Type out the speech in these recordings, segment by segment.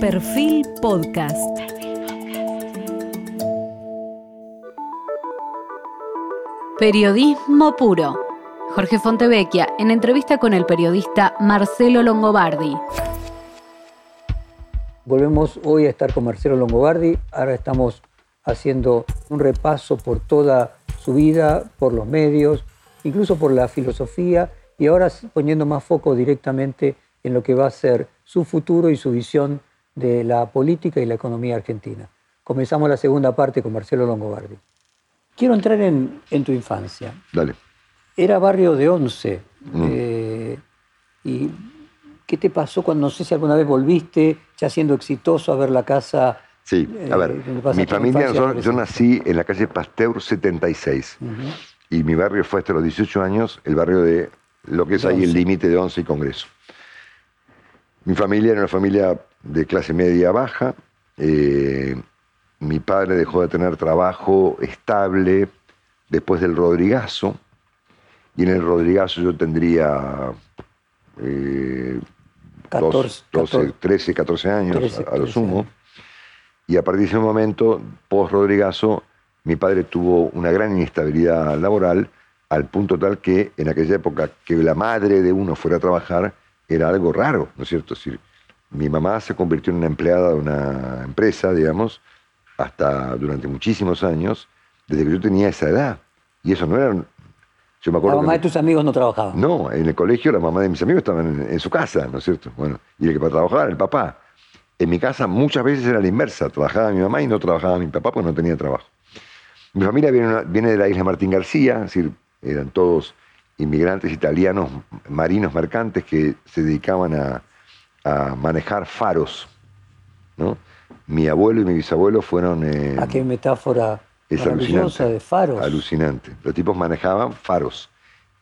Perfil Podcast. Periodismo puro. Jorge Fontevecchia en entrevista con el periodista Marcelo Longobardi. Volvemos hoy a estar con Marcelo Longobardi. Ahora estamos haciendo un repaso por toda su vida, por los medios, incluso por la filosofía y ahora poniendo más foco directamente en lo que va a ser su futuro y su visión de la política y la economía argentina. Comenzamos la segunda parte con Marcelo Longobardi. Quiero entrar en, tu infancia. Dale. Era barrio de Once. Mm. Eh, ¿Y qué te pasó cuando, no sé si alguna vez volviste, ya siendo exitoso, a ver la casa? Sí, a ver, eh, mi familia, yo, nací en la calle Pasteur 76. Y mi barrio fue hasta los 18 años el barrio de lo que es ahí el límite de Once y Congreso. Mi familia era una familia de clase media baja. Eh, mi padre dejó de tener trabajo estable después del Rodrigazo. Y en el Rodrigazo yo tendría 13, 14 años a, lo sumo. Y a partir de ese momento, post Rodrigazo, mi padre tuvo una gran inestabilidad laboral al punto tal que en aquella época que la madre de uno fuera a trabajar era algo raro, ¿no es cierto? Es decir, mi mamá se convirtió en una empleada de una empresa, digamos, hasta durante muchísimos años, desde que yo tenía esa edad. Y eso no era... Yo me acuerdo la mamá de tus amigos no trabajaba. No, en el colegio la mamá de mis amigos estaban en, su casa, ¿no es cierto? Bueno, y el que para trabajar el papá. En mi casa muchas veces era la inversa, trabajaba mi mamá y no trabajaba mi papá porque no tenía trabajo. Mi familia viene, viene de la isla Martín García, es decir, eran todos inmigrantes italianos, marinos mercantes que se dedicaban a, manejar faros. ¿no? Mi abuelo y mi bisabuelo fueron... Eh, ¿A qué metáfora es maravillosa de faros? Alucinante. Los tipos manejaban faros.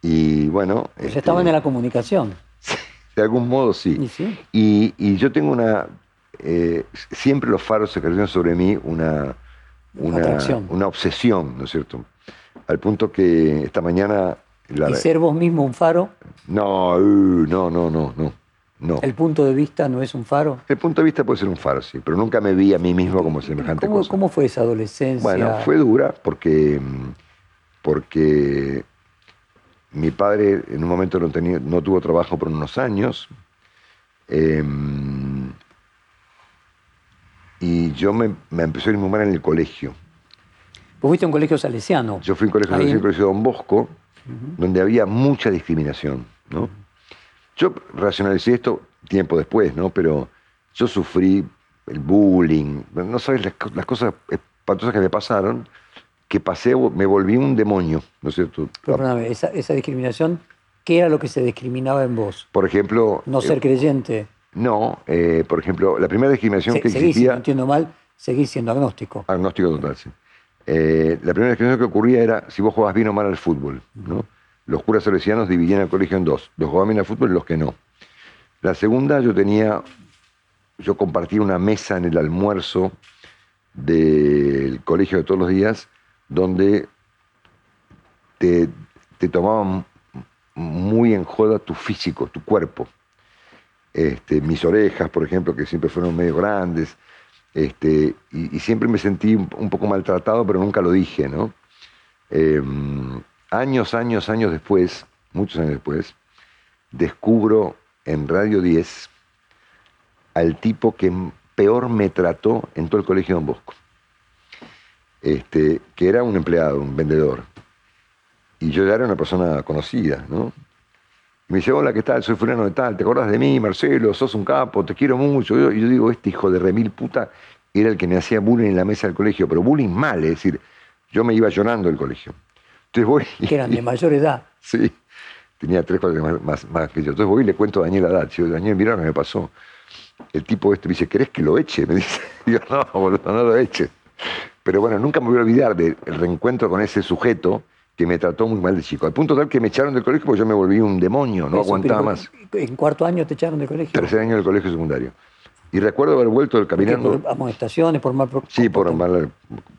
Y bueno... Pues estaban en la comunicación. De algún modo sí. ¿Y, yo tengo una... Eh, siempre los faros ejercieron sobre mí una, una, una obsesión, ¿no es cierto? Al punto que esta mañana... ¿Y ser vos mismo un faro? No, uh, no, no, no, no. No. ¿El punto de vista no es un faro? El punto de vista puede ser un faro, sí, pero nunca me vi a mí mismo como semejante ¿Cómo, cosa. ¿Cómo fue esa adolescencia? Bueno, fue dura porque, porque mi padre en un momento no, tenía, no tuvo trabajo por unos años. Em, y yo me, me empecé a ir muy mal en el colegio. Vos fuiste a un colegio salesiano. Yo fui a un colegio salesiano, colegio Don Bosco, donde había mucha discriminación, ¿no? Yo racionalicé esto tiempo después, ¿no? Pero yo sufrí el bullying, no sabes las, cosas espantosas que me pasaron, que pasé, me volví un demonio, ¿no es cierto? Perdóname, esa, esa discriminación, ¿qué era lo que se discriminaba en vos? Por ejemplo... No ser eh, creyente. No, eh, por ejemplo, la primera discriminación que seguís, existía... no entiendo mal, seguís siendo agnóstico. Agnóstico total, sí. Eh, la primera discriminación que ocurría era si vos jugabas bien o mal al fútbol, ¿no? Los curas salesianos dividían el colegio en dos, los que jugaban al fútbol y los que no. La segunda, yo tenía, yo compartía una mesa en el almuerzo del colegio de todos los días, donde te, tomaban muy en joda tu físico, tu cuerpo. Este, mis orejas, por ejemplo, que siempre fueron medio grandes, este, y, siempre me sentí un, poco maltratado, pero nunca lo dije, ¿no? Em, años, años, años después, muchos años después, descubro en Radio 10 al tipo que peor me trató en todo el colegio de Don Bosco. Este, que era un empleado, un vendedor. Y yo ya era una persona conocida, ¿no? Me dice, hola, ¿qué tal? Soy fulano de tal, ¿te acordás de mí, Marcelo? Sos un capo, te quiero mucho. Y yo digo, este hijo de remil puta era el que me hacía bullying en la mesa del colegio, pero bullying mal, es decir, yo me iba llorando del colegio. Entonces voy... Que eran de mayor edad. sí, tenía tres, cuatro más, más, más, que yo. Entonces voy y le cuento a Daniel Haddad, digo, Daniel, mira lo que me pasó. El tipo este me dice, ¿querés que lo eche? Me dice, yo, no, boludo, no lo eche. Pero bueno, nunca me voy a olvidar del reencuentro con ese sujeto que me trató muy mal de chico. Al punto tal que me echaron del colegio porque yo me volví un demonio, no aguantaba más. ¿En cuarto año te echaron del colegio? Tercer año del colegio secundario. Y recuerdo haber vuelto del caminando. ¿Por amonestaciones, por mal. Sí, por,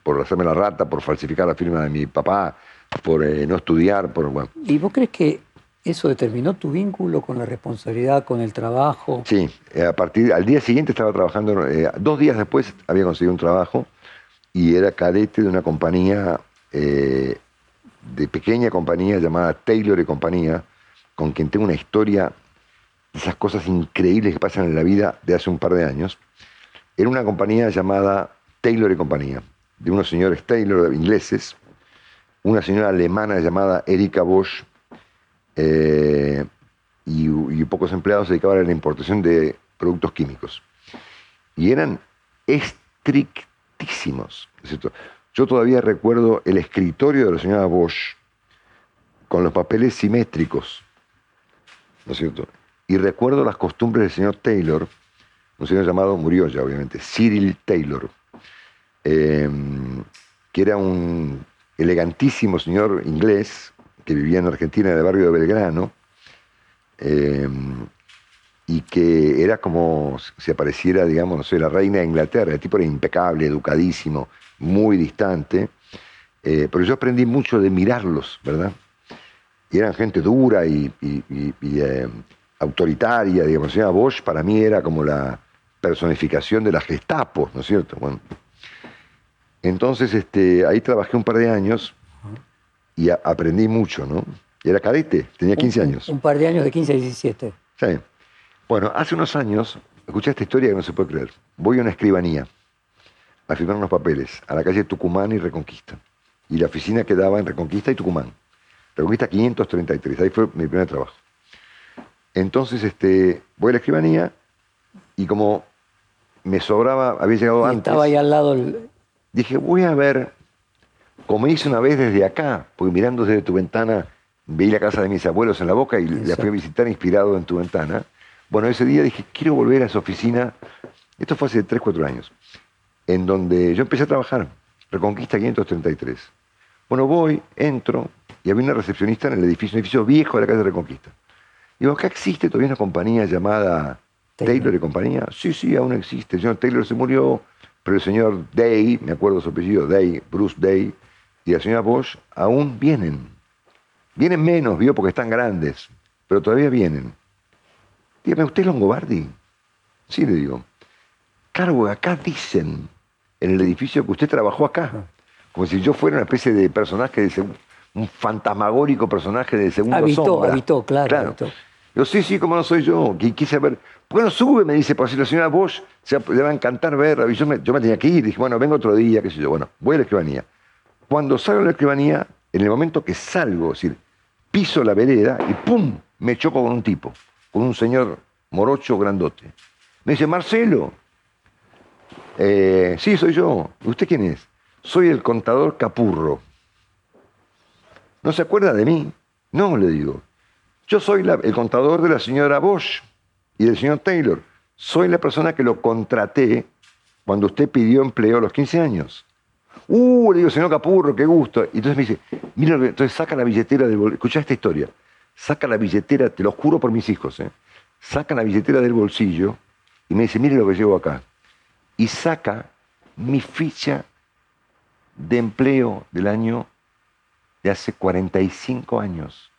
por hacerme la rata, por falsificar la firma de mi papá, por eh, no estudiar, por. ¿Y vos crees que ¿Eso determinó tu vínculo con la responsabilidad, con el trabajo? Sí, eh, a partir, al día siguiente estaba trabajando, eh, dos días después había conseguido un trabajo y era cadete de una compañía, eh, de pequeña compañía llamada Taylor y Compañía, con quien tengo una historia, esas cosas increíbles que pasan en la vida de hace un par de años. Era una compañía llamada Taylor y Compañía, de unos señores Taylor ingleses, una señora alemana llamada Erika Bosch, eh, y, pocos empleados se dedicaban a la importación de productos químicos. Y eran estrictísimos. ¿cierto? Yo todavía recuerdo el escritorio de la señora Bosch con los papeles simétricos, ¿no es cierto? Y recuerdo las costumbres del señor Taylor, un señor llamado, murió ya obviamente, Cyril Taylor, eh, que era un elegantísimo señor inglés que vivía en Argentina, en el barrio de Belgrano, eh, y que era como si apareciera, digamos, no sé, la reina de Inglaterra. El tipo era impecable, educadísimo, muy distante. Eh, pero yo aprendí mucho de mirarlos, ¿verdad? Y eran gente dura y, eh, autoritaria, digamos. La Bosch para mí era como la personificación de la Gestapo, ¿no es cierto? Bueno, entonces este, ahí trabajé un par de años y aprendí mucho, ¿no? Era cadete, tenía 15 años. Un, par de años de 15 a 17. Sí. Bueno, hace unos años, escuché esta historia que no se puede creer. Voy a una escribanía a firmar unos papeles a la calle Tucumán y Reconquista. Y la oficina quedaba en Reconquista y Tucumán. Reconquista 533, ahí fue mi primer trabajo. Entonces este, voy a la escribanía y como me sobraba, había llegado antes. Estaba ahí al lado. Dije, voy a ver como hice una vez desde acá, porque mirando desde tu ventana veí la casa de mis abuelos en la boca y la fui a visitar inspirado en tu ventana. Bueno, ese día dije, quiero volver a esa oficina, esto fue hace 3, 4 años, en donde yo empecé a trabajar, Reconquista 533. Bueno, voy, entro, y había una recepcionista en el edificio, un edificio viejo de la calle de Reconquista. Digo, acá existe todavía una compañía llamada Taylor, y compañía. Sí, sí, aún existe. Señor Taylor se murió, pero el señor Day, me acuerdo su apellido, Day, Bruce Day, y la señora Bosch aún vienen. Vienen menos, vio, porque están grandes, pero todavía vienen. Dígame, ¿usted es Longobardi? Sí, le digo. Claro, acá dicen, en el edificio que usted trabajó acá, como si yo fuera una especie de personaje, de un fantasmagórico personaje de segundo habitó, sombra. Habitó, claro. claro. Yo, sí, sí, como no soy yo, quise ver. Bueno, sube, me dice, por si la señora Bosch se, le va a encantar ver. Yo me, yo me tenía que ir, dije, bueno, vengo otro día, qué sé yo. Bueno, voy a la escribanía. Cuando salgo de la escribanía, en el momento que salgo, es decir, piso la vereda y ¡pum! me choco con un tipo, con un señor morocho grandote. Me dice, Marcelo. Eh, sí, soy yo. ¿Usted quién es? Soy el contador Capurro. ¿No se acuerda de mí? No, le digo. Yo soy el contador de la señora Bosch y del señor Taylor. Soy la persona que lo contraté cuando usted pidió empleo a los 15 años. Uh, le digo, señor Capurro, qué gusto. Y entonces me dice, mira, entonces saca la billetera del bolsillo. Escucha esta historia. Saca la billetera, te lo juro por mis hijos, ¿eh? Saca la billetera del bolsillo y me dice, mire lo que llevo acá. Y saca mi ficha de empleo del año de hace 45 años.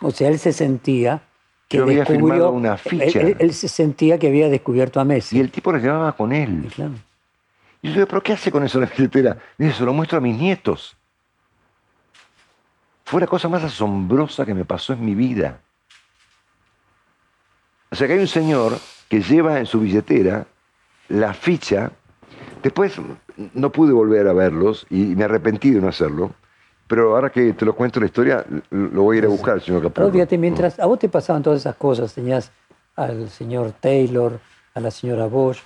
O sea, él se sentía que Yo había firmado una ficha. Él, se sentía que había descubierto a Messi. Y el tipo la llevaba con él. claro. Y yo digo, ¿pero qué hace con eso la billetera? Dice, se lo muestro a mis nietos. Fue la cosa más asombrosa que me pasó en mi vida. O sea que hay un señor que lleva en su billetera la ficha. Después no pude volver a verlos y me arrepentí de no hacerlo. Pero ahora que te lo cuento la historia, lo voy a ir a buscar, señor Capurro. Fíjate, mientras a vos te pasaban todas esas cosas, tenías al señor Taylor, a la señora Bosch,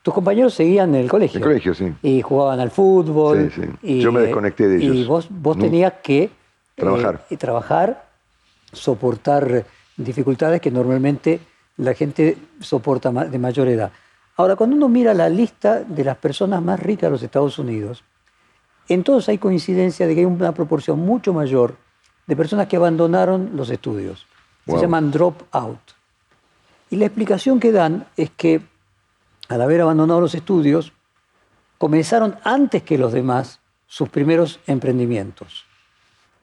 tus compañeros seguían en el colegio. En el colegio, sí. Y jugaban al fútbol. Sí, sí. Yo me desconecté de ellos. Y vos, vos tenías que... Trabajar. Eh, y trabajar, soportar dificultades que normalmente la gente soporta de mayor edad. Ahora, cuando uno mira la lista de las personas más ricas de los Estados Unidos, en todos hay coincidencia de que hay una proporción mucho mayor de personas que abandonaron los estudios. Se llaman drop out. Y la explicación que dan es que al haber abandonado los estudios, comenzaron antes que los demás sus primeros emprendimientos.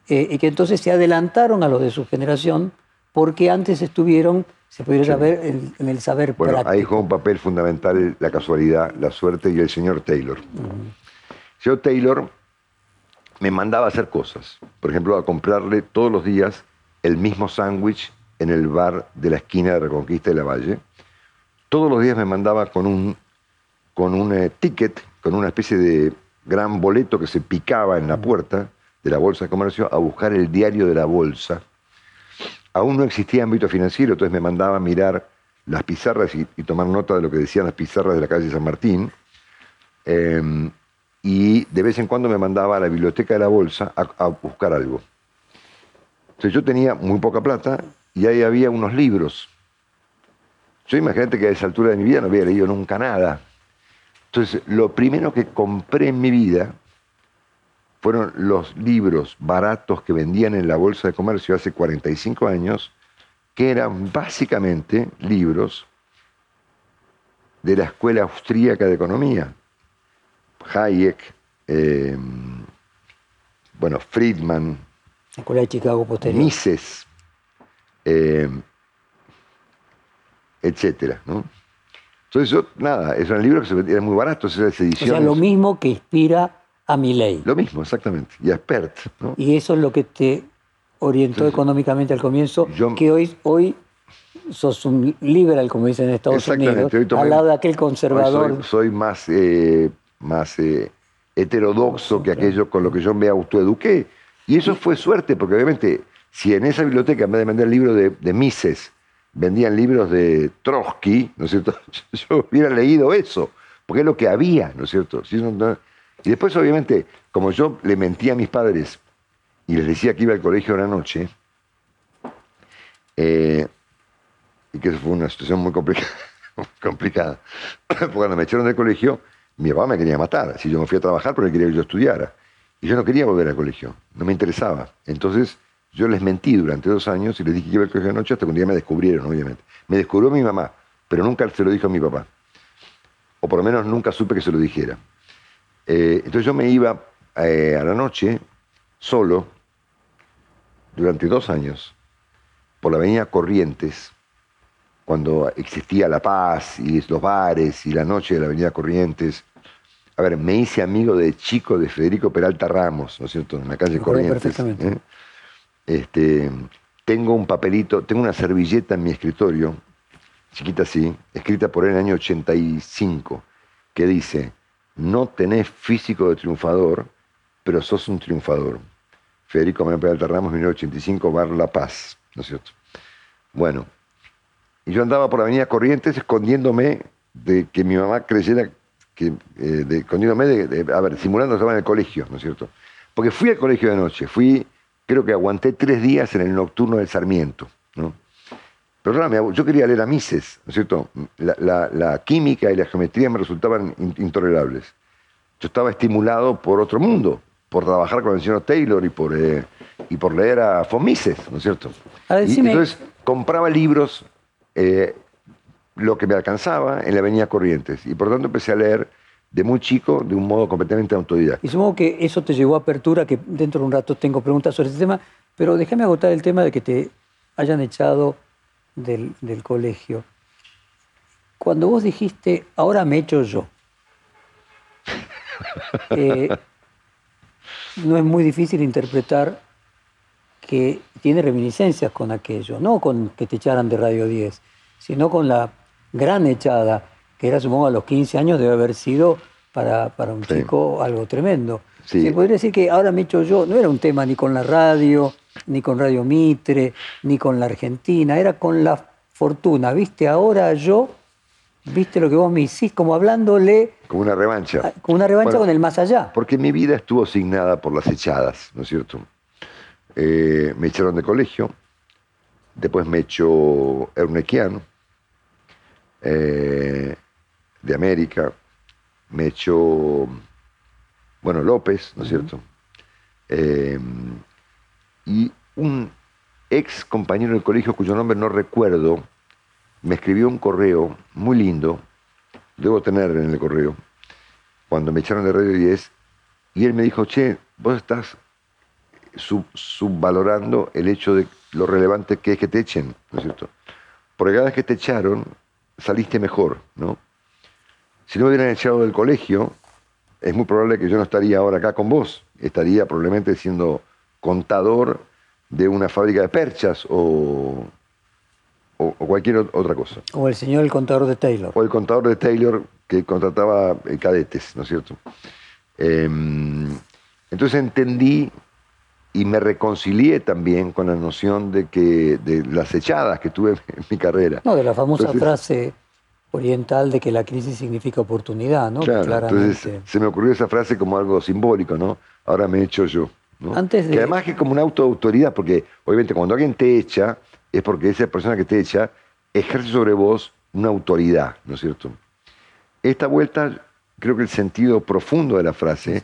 eh, y que entonces se adelantaron a los de su generación porque antes estuvieron, se pudiera saber, en, en el saber Bueno, práctico. ahí juega un papel fundamental la casualidad, la suerte y el señor Taylor. El señor Taylor me mandaba a hacer cosas. Por ejemplo, a comprarle todos los días el mismo sándwich en el bar de la esquina de Reconquista de la Valle. Todos los días me mandaba con un, con un eh, ticket, con una especie de gran boleto que se picaba en la puerta de la Bolsa de Comercio a buscar el diario de la Bolsa. Aún no existía ámbito financiero, entonces me mandaba a mirar las pizarras y, y tomar nota de lo que decían las pizarras de la calle San Martín. Eh, y de vez en cuando me mandaba a la biblioteca de la Bolsa a, buscar algo. Entonces yo tenía muy poca plata y ahí había unos libros. Yo imagínate que a esa altura de mi vida no había leído nunca nada. Entonces, lo primero que compré en mi vida fueron los libros baratos que vendían en la Bolsa de Comercio hace 45 años, que eran básicamente libros de la Escuela Austríaca de Economía. Hayek, eh, bueno, Friedman, La Escuela de Chicago posterior. Mises, eh, etcétera, ¿no? Entonces yo, nada, eran libros que se vendían- eran muy baratos, esas o ediciones. sea, lo mismo que inspira a mi ley. Lo mismo, exactamente. Y a Spert, ¿no? Y eso es lo que te orientó económicamente al comienzo, Yo- que hoy, hoy sos un liberal, como dicen en Estados Unidos, al lado de aquel conservador. Soy, soy más, eh, más eh, heterodoxo que aquello con lo que yo me autoeduqué. Y eso fue suerte, porque obviamente, si en esa biblioteca, en vez de vender libros de, de Mises, vendían libros de Trotsky, ¿no es cierto? Yo hubiera leído eso, porque es lo que había, ¿no es cierto? Y después, obviamente, como yo le mentía a mis padres y les decía que iba al colegio una noche, eh, y que eso fue una situación muy complicada, complicada. porque cuando me echaron del colegio, mi papá me quería matar. Si yo me fui a trabajar porque quería que yo estudiara. Y yo no quería volver al colegio, no me interesaba. Entonces yo les mentí durante dos años y les dije que iba al colegio de noche hasta que un día me descubrieron, obviamente. Me descubrió mi mamá, pero nunca se lo dijo a mi papá. O por lo menos nunca supe que se lo dijera. Eh, entonces yo me iba eh, a la noche solo durante dos años por la avenida Corrientes, cuando existía La Paz y los bares y la noche de la Avenida Corrientes. A ver, me hice amigo de chico de Federico Peralta Ramos, ¿no es cierto? En la calle Corrientes. perfectamente. ¿eh? Este, tengo un papelito, tengo una servilleta en mi escritorio, chiquita así, escrita por él en el año 85, que dice, no tenés físico de triunfador, pero sos un triunfador. Federico Manuel Peralta Ramos, 1985, Bar La Paz, ¿no es cierto? Bueno, y yo andaba por la avenida Corrientes escondiéndome de que mi mamá creyera que, eh, de- escondiéndome de, de- a ver, simulando que estaba en el colegio, ¿no es cierto? Porque fui al colegio de noche, fui, creo que aguanté tres días en el nocturno del Sarmiento, ¿no? Pero yo quería leer a Mises, ¿no es cierto? La, la- la química y la geometría me resultaban in- intolerables. Yo estaba estimulado por otro mundo, por trabajar con el señor Taylor y por, eh, y por leer a von Mises, ¿no es cierto? Y entonces compraba libros, eh, lo que me alcanzaba en la Avenida Corrientes. Y por tanto empecé a leer de muy chico, de un modo completamente autodidacta. Y supongo que eso te llevó a apertura, que dentro de un rato tengo preguntas sobre este tema, pero déjame agotar el tema de que te hayan echado del, del colegio. Cuando vos dijiste, ahora me echo yo, eh, no es muy difícil interpretar que tiene reminiscencias con aquello, no con que te echaran de Radio 10, sino con la gran echada, que era supongo a los 15 años debe haber sido para, para un Sí. chico algo tremendo. Sí. Se podría decir que ahora me echo yo, no era un tema ni con la radio, ni con Radio Mitre, ni con la Argentina, era con la fortuna, ¿viste? Ahora yo, ¿viste lo que vos me hiciste? Como hablándole Como una revancha. ah, con una revancha Bueno, con el más allá. Porque mi vida estuvo asignada por las echadas, ¿no es cierto? Eh, me echaron de colegio, después me echó Ernequiano, eh, de América, me echó, bueno, López, ¿no es cierto? Eh, y un ex compañero del colegio, cuyo nombre no recuerdo, me escribió un correo muy lindo, debo tener en el correo, cuando me echaron de Radio 10, y él me dijo, che, vos estás subvalorando el hecho de lo relevante que es que te echen, ¿no es cierto? Porque cada vez que te echaron, saliste mejor, ¿no? Si no me hubieran echado del colegio, es muy probable que yo no estaría ahora acá con vos. Estaría probablemente siendo contador de una fábrica de perchas o, o, cualquier otra cosa. O el señor el contador de Taylor. O el contador de Taylor que contrataba eh, cadetes, ¿no es cierto? Em, entonces entendí y me reconcilié también con la noción de que de las echadas que tuve en mi carrera. No, de la famosa frase oriental de que la crisis significa oportunidad, ¿no? Claro, Entonces se me ocurrió esa frase como algo simbólico, ¿no? Ahora me echo yo. Antes de... Que además que es como una autoautoridad, porque obviamente cuando alguien te echa, es porque esa persona que te echa ejerce sobre vos una autoridad, ¿no es cierto? Esta vuelta, creo que el sentido profundo de la frase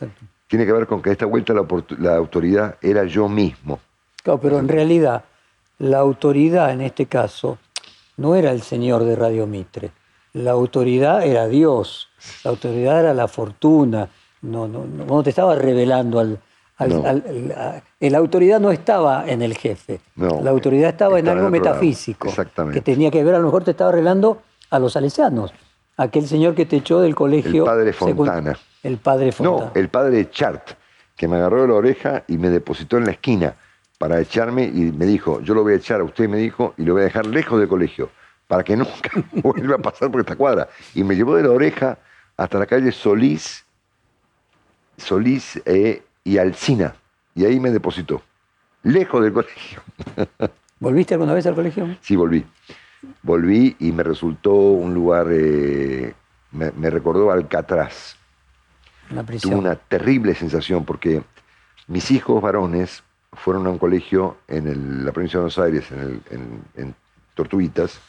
tiene que ver con que esta vuelta la, la autoridad era yo mismo. Claro, pero en realidad la autoridad en este caso no era el señor de Radio Mitre. La autoridad era Dios, la autoridad era la fortuna. No, no, no te estaba revelando al, la autoridad no estaba en el jefe, la autoridad estaba, en algo metafísico, que tenía que ver, a lo mejor te estaba arreglando a los salesianos, aquel señor que te echó del colegio. El padre Fontana. El padre Fontana. No, el padre Chart, que me agarró de la oreja y me depositó en la esquina para echarme y me dijo, yo lo voy a echar a usted, me dijo, y lo voy a dejar lejos del colegio, para que nunca vuelva a pasar por esta cuadra. Y me llevó de la oreja hasta la calle Solís, Solís eh, y Alcina. Y ahí me depositó, lejos del colegio. ¿Volviste alguna vez al colegio? Sí, volví. Volví y me resultó un lugar, eh, me, recordó Alcatraz. Tuve una terrible sensación porque mis hijos varones fueron a un colegio en la provincia de Buenos Aires, en, en Tortuguitas,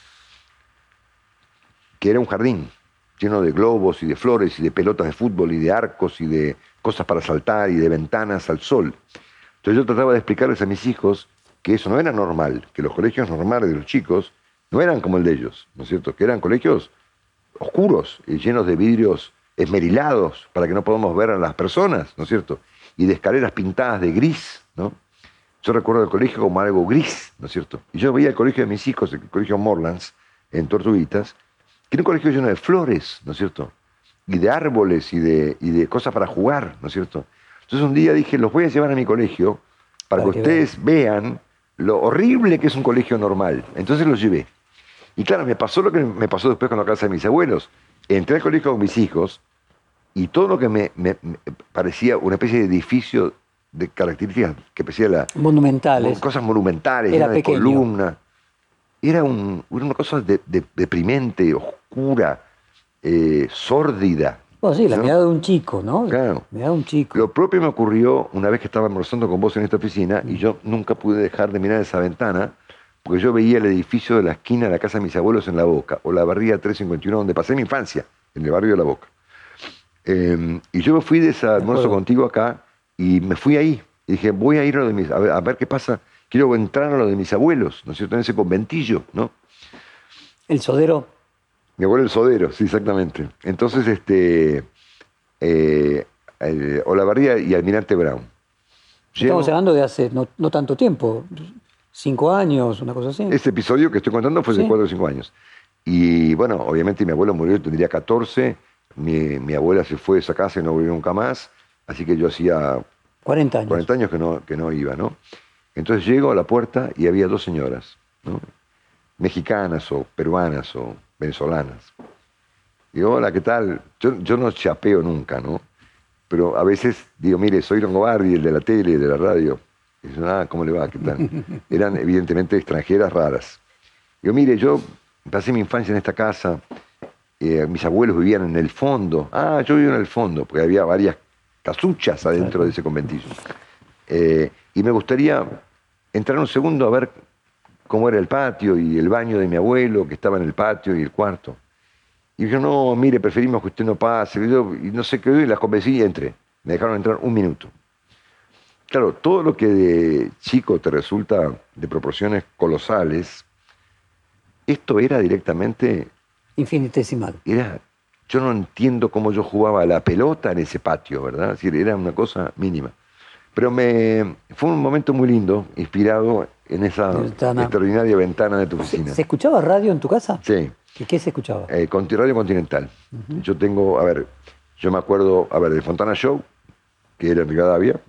que era un jardín lleno de globos y de flores y de pelotas de fútbol y de arcos y de cosas para saltar y de ventanas al sol. Entonces yo trataba de explicarles a mis hijos que eso no era normal, que los colegios normales de los chicos no eran como el de ellos, ¿no es cierto? Que eran colegios oscuros y llenos de vidrios esmerilados para que no podamos ver a las personas, ¿no es cierto? Y de escaleras pintadas de gris, ¿no? Yo recuerdo el colegio como algo gris, ¿no es cierto? Y yo veía el colegio de mis hijos, el colegio Morlands, en Tortuguitas, que era un colegio lleno de flores, ¿no es cierto? y de árboles y de, y de cosas para jugar, ¿no es cierto? Entonces un día dije, los voy a llevar a mi colegio para, que, ustedes vean. lo horrible que es un colegio normal. Entonces los llevé. Y claro, me pasó lo que me pasó después con la casa de mis abuelos. Entré al colegio con mis hijos y todo lo que me, parecía una especie de edificio de características que parecía la... Monumentales. Cosas monumentales, Era de columna. Era una cosa deprimente, oscura eh, sórdida. Bueno, sí, la mirada de un chico, ¿no? Claro. La mirada de un chico. Lo propio me ocurrió una vez que estaba almorzando con vos en esta oficina y yo nunca pude dejar de mirar esa ventana porque yo veía el edificio de la esquina de la casa de mis abuelos en La Boca, o la barriga 351, donde pasé mi infancia, en el barrio de La Boca. Em, y yo me fui de ese almuerzo contigo acá y me fui ahí. Y dije, voy a ir a, lo de mis, a, ver, a ver qué pasa. Quiero entrar a lo de mis abuelos, ¿no es cierto? En ese conventillo, ¿no? El sodero mi abuelo el sodero, sí, exactamente. Entonces, este, eh, Olavarría y Almirante Brown. Estamos hablando de hace no, tanto tiempo, cinco años, una cosa así. Este episodio que estoy contando fue de cuatro o cinco años. Y bueno, obviamente mi abuelo murió, tendría 14, mi, abuela se fue de esa casa y no volvió nunca más, así que yo hacía 40 años, 40 años que, no, que no iba, ¿no? Entonces llego a la puerta y había dos señoras, ¿no? mexicanas o peruanas o venezolanas. Digo, hola, ¿qué tal? Yo, no chapeo nunca, ¿no? Pero a veces digo, mire, soy Longobardi, el de la tele, de la radio. Y ah, ¿cómo le va? Eran evidentemente extranjeras raras. Digo, mire, yo pasé mi infancia en esta casa, eh, mis abuelos vivían en el fondo. Ah, yo vivo en el fondo, porque había varias casuchas adentro de ese conventillo. Eh, y me gustaría entrar un segundo a ver cómo era el patio y el baño de mi abuelo, que estaba en el patio y el cuarto. Y yo, no, mire, preferimos que usted no pase. Y, no sé qué, y las convencí y entré. Me dejaron entrar un minuto. Claro, todo lo que de chico te resulta de proporciones colosales, esto era directamente... Infinitesimal. Era, yo no entiendo cómo yo jugaba la pelota en ese patio, ¿verdad? Es decir, era una cosa mínima. Pero me, fue un momento muy lindo, inspirado en esa Ventana. extraordinaria ventana de tu ¿Se, oficina. se escuchaba radio en tu casa? Sí, ¿Qué, qué se escuchaba? eh, Radio Continental. Yo tengo, a ver, yo me acuerdo, a ver, del Fontana Show, que era en Rivadavia,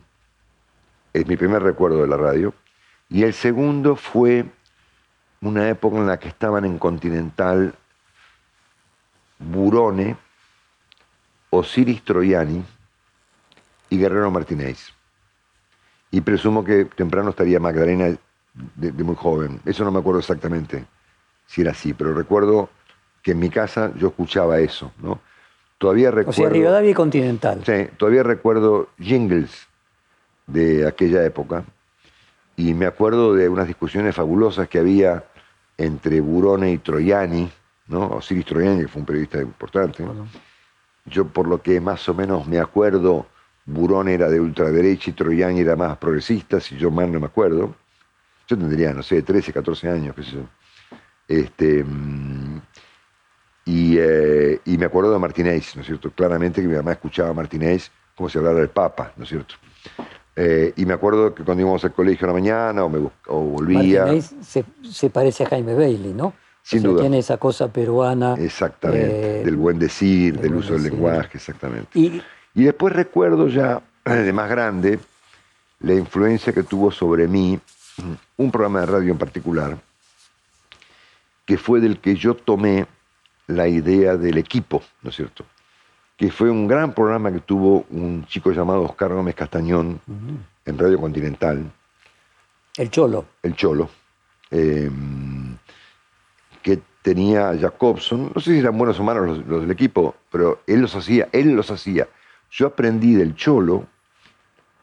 es mi primer recuerdo de la radio. Y el segundo fue una época en la que estaban en Continental Burone, Osiris Troiani y Guerrero Martínez. Y presumo que temprano estaría Magdalena de, de muy joven. Eso no me acuerdo exactamente si era así, pero recuerdo que en mi casa yo escuchaba eso, ¿no? Todavía o recuerdo... sea, Rivadavia y Continental. Sí, todavía recuerdo jingles de aquella época y me acuerdo de unas discusiones fabulosas que había entre Burone y Troiani, ¿no? Osiris Troiani, que fue un periodista importante. Bueno. Yo, por lo que más o menos me acuerdo, Burón era de ultraderecha y Troiani era más progresista, si yo mal no me acuerdo. Yo tendría, no sé, 13, 14 años, qué sé yo. Este, mm, y, eh, y me acuerdo de Martínez, ¿no es cierto? Claramente que mi mamá escuchaba a Martínez como si hablara del Papa, ¿no es cierto? Eh, y me acuerdo que cuando íbamos al colegio a la mañana o, me o volvía... Se, se parece a Jaime Bailey, ¿no? Sin O sea, duda. Tiene esa cosa peruana. Exactamente, eh, del buen decir, del del uso del decir. lenguaje, exactamente. Y Y después recuerdo ya, de más grande, la influencia que tuvo sobre mí un programa de radio en particular, que fue del que yo tomé la idea del equipo, ¿no es cierto? Que fue un gran programa que tuvo un chico llamado Oscar Gómez Castañón en Radio Continental, el Cholo. el Cholo, eh, que tenía a Jacobson, no sé si eran buenos o malos los, los del equipo, pero él los hacía, él los hacía. Yo aprendí del Cholo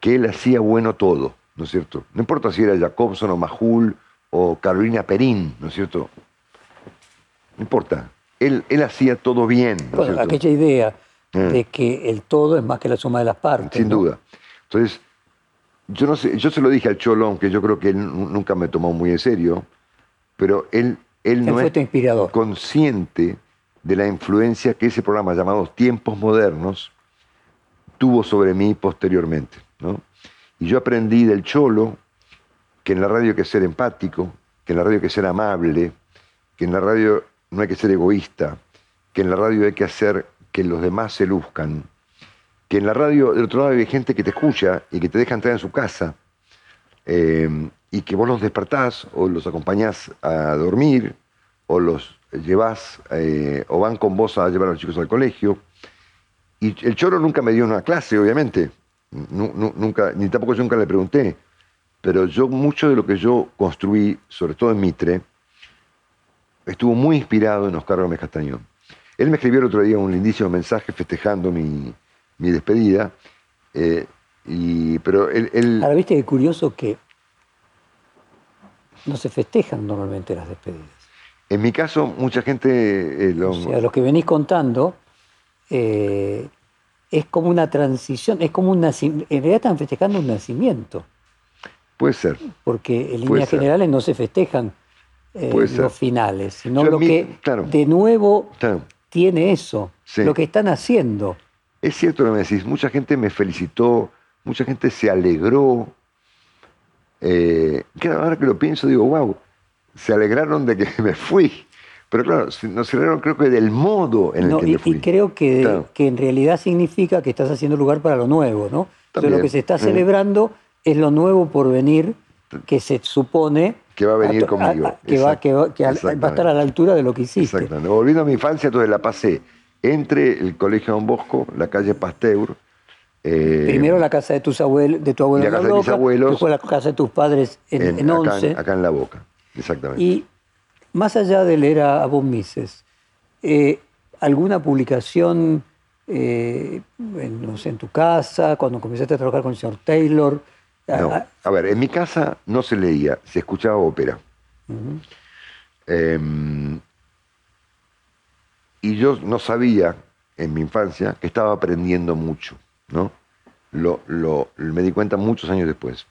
que él hacía bueno todo, ¿no es cierto? No importa si era Jacobson o Majul o Carolina Perín, ¿no es cierto? No importa. Él, él hacía todo bien, ¿no es Bueno, aquella idea Mm. de que el todo es más que la suma de las partes. Sin ¿no? duda. Entonces, yo no sé, yo se lo dije al Cholo, aunque yo creo que él nu- nunca me tomó muy en serio, pero él, él Él no fue es tu inspirador. consciente de la influencia que ese programa llamado Tiempos Modernos tuvo sobre mí posteriormente. ¿no? Y yo aprendí del Cholo que en la radio hay que ser empático, que en la radio hay que ser amable, que en la radio no hay que ser egoísta, que en la radio hay que hacer que los demás se luzcan, que en la radio del otro lado hay gente que te escucha y que te deja entrar en su casa, eh, y que vos los despertás o los acompañás a dormir, o los llevás, eh, o van con vos a llevar a los chicos al colegio. Y el choro nunca me dio una clase, obviamente, Nu- nu- nunca, ni tampoco yo nunca le pregunté, pero yo mucho de lo que yo construí, sobre todo en Mitre, estuvo muy inspirado en Oscar Gómez Castañón. Él me escribió el otro día un lindísimo mensaje festejando mi, mi despedida, eh, y, pero él, él- Ahora, viste que curioso que no se festejan normalmente las despedidas. en mi caso, mucha gente eh, O sea, lo que venís contando eh, es como una transición, es como un nacimiento. En realidad están festejando un nacimiento, puede ser. porque en líneas generales no se festejan eh, ser. los finales, sino Yo lo mi- que claro. de nuevo Claro. Tiene eso, Sí. lo que están haciendo. Es cierto lo que me decís, mucha gente me felicitó, mucha gente se alegró. Eh, ahora que lo pienso, digo, wow, se alegraron de que me fui. Pero claro, se- no se alegraron creo que del modo en el No, que y, me fui. y creo que, Claro. que en realidad significa que estás haciendo lugar para lo nuevo, ¿no? Entonces, También. lo que se está Mm. celebrando es lo nuevo por venir, que se supone Que va a venir to- conmigo. que, va, que, va, que al- va a estar a la altura de lo que hiciste. Exactamente. Volviendo a mi infancia, entonces la pasé entre el Colegio Don Bosco, la calle Pasteur. eh, Primero la casa de tus abuelos, de tu abuelo y la en casa de mis abuelos después la casa de tus padres en, en acá, Once. acá en La Boca. Exactamente. Y más allá de leer a, a Bob Mises, eh, ¿alguna publicación eh, en, no sé, en tu casa, cuando comenzaste a trabajar con el señor Taylor? No. Ah, A ver, en mi casa no se leía, se escuchaba ópera. ujú. Eh, y yo no sabía en mi infancia que estaba aprendiendo mucho, ¿no? Lo, lo- me di cuenta muchos años después.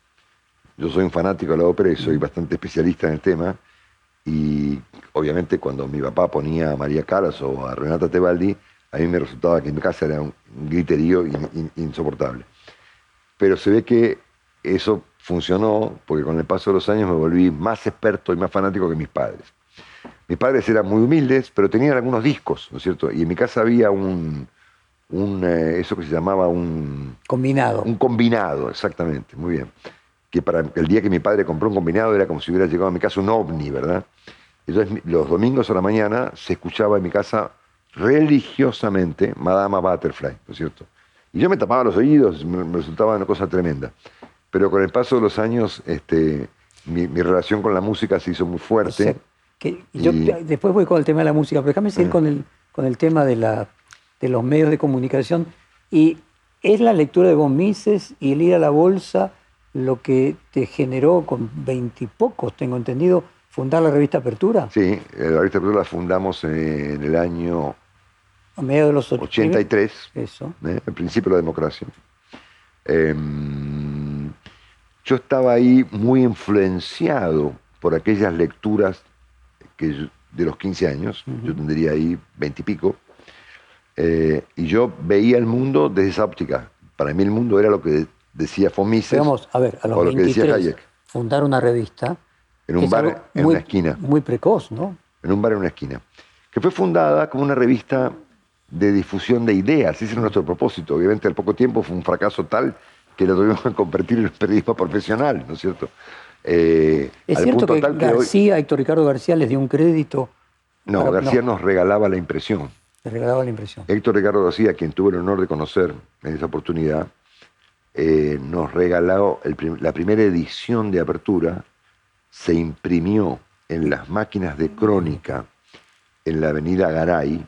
Yo soy un fanático de la ópera y soy bastante especialista en el tema. Y obviamente cuando mi papá ponía a María Calas o a Renata Tebaldi, a mí me resultaba que en mi casa era un griterío in- in- insoportable. Pero se ve que eso funcionó porque con el paso de los años me volví más experto y más fanático que mis padres. Mis padres eran muy humildes, pero tenían algunos discos, ¿no es cierto? Y en mi casa había un, un eh, eso que se llamaba un... Combinado. Un combinado, exactamente, muy bien. Que para el día que mi padre compró un combinado era como si hubiera llegado a mi casa un ovni, ¿verdad? Entonces los domingos a la mañana se escuchaba en mi casa religiosamente Madama Butterfly, ¿no es cierto? Y yo me tapaba los oídos, me, resultaba una cosa tremenda. Pero con el paso de los años, este, mi, relación con la música se hizo muy fuerte. que yo después voy con el tema de la música, pero déjame seguir con, el, con el tema de, la, de los medios de comunicación. Y es la lectura de Von Mises y el ir a la bolsa lo que te generó con veintipocos, tengo entendido, fundar la revista Apertura. Sí, eh, la revista Apertura la fundamos en el año a mediados de los 83. Eso. ¿eh? El principio de la democracia. Em, yo estaba ahí muy influenciado por aquellas lecturas que de los 15 años, yo tendría ahí 20 y pico, eh, y yo veía el mundo desde esa óptica. Para mí el mundo era lo que decía Fomises Vamos, a ver, a los o lo que decía Hayek. fundar una revista. En un bar en una esquina. Muy precoz, ¿no? En un bar en una esquina. Que fue fundada como una revista de difusión de ideas. Ese era nuestro propósito. Obviamente al poco tiempo fue un fracaso tal que lo tuvimos que convertir en un periodismo profesional, ¿no es cierto? Eh, es cierto que, García, Héctor Ricardo García les dio un crédito. No, García nos regalaba la impresión. Les regalaba la impresión. Héctor Ricardo García, quien tuve el honor de conocer en esa oportunidad, eh, nos regaló la primera edición de apertura, se imprimió en las máquinas de crónica en la avenida Garay,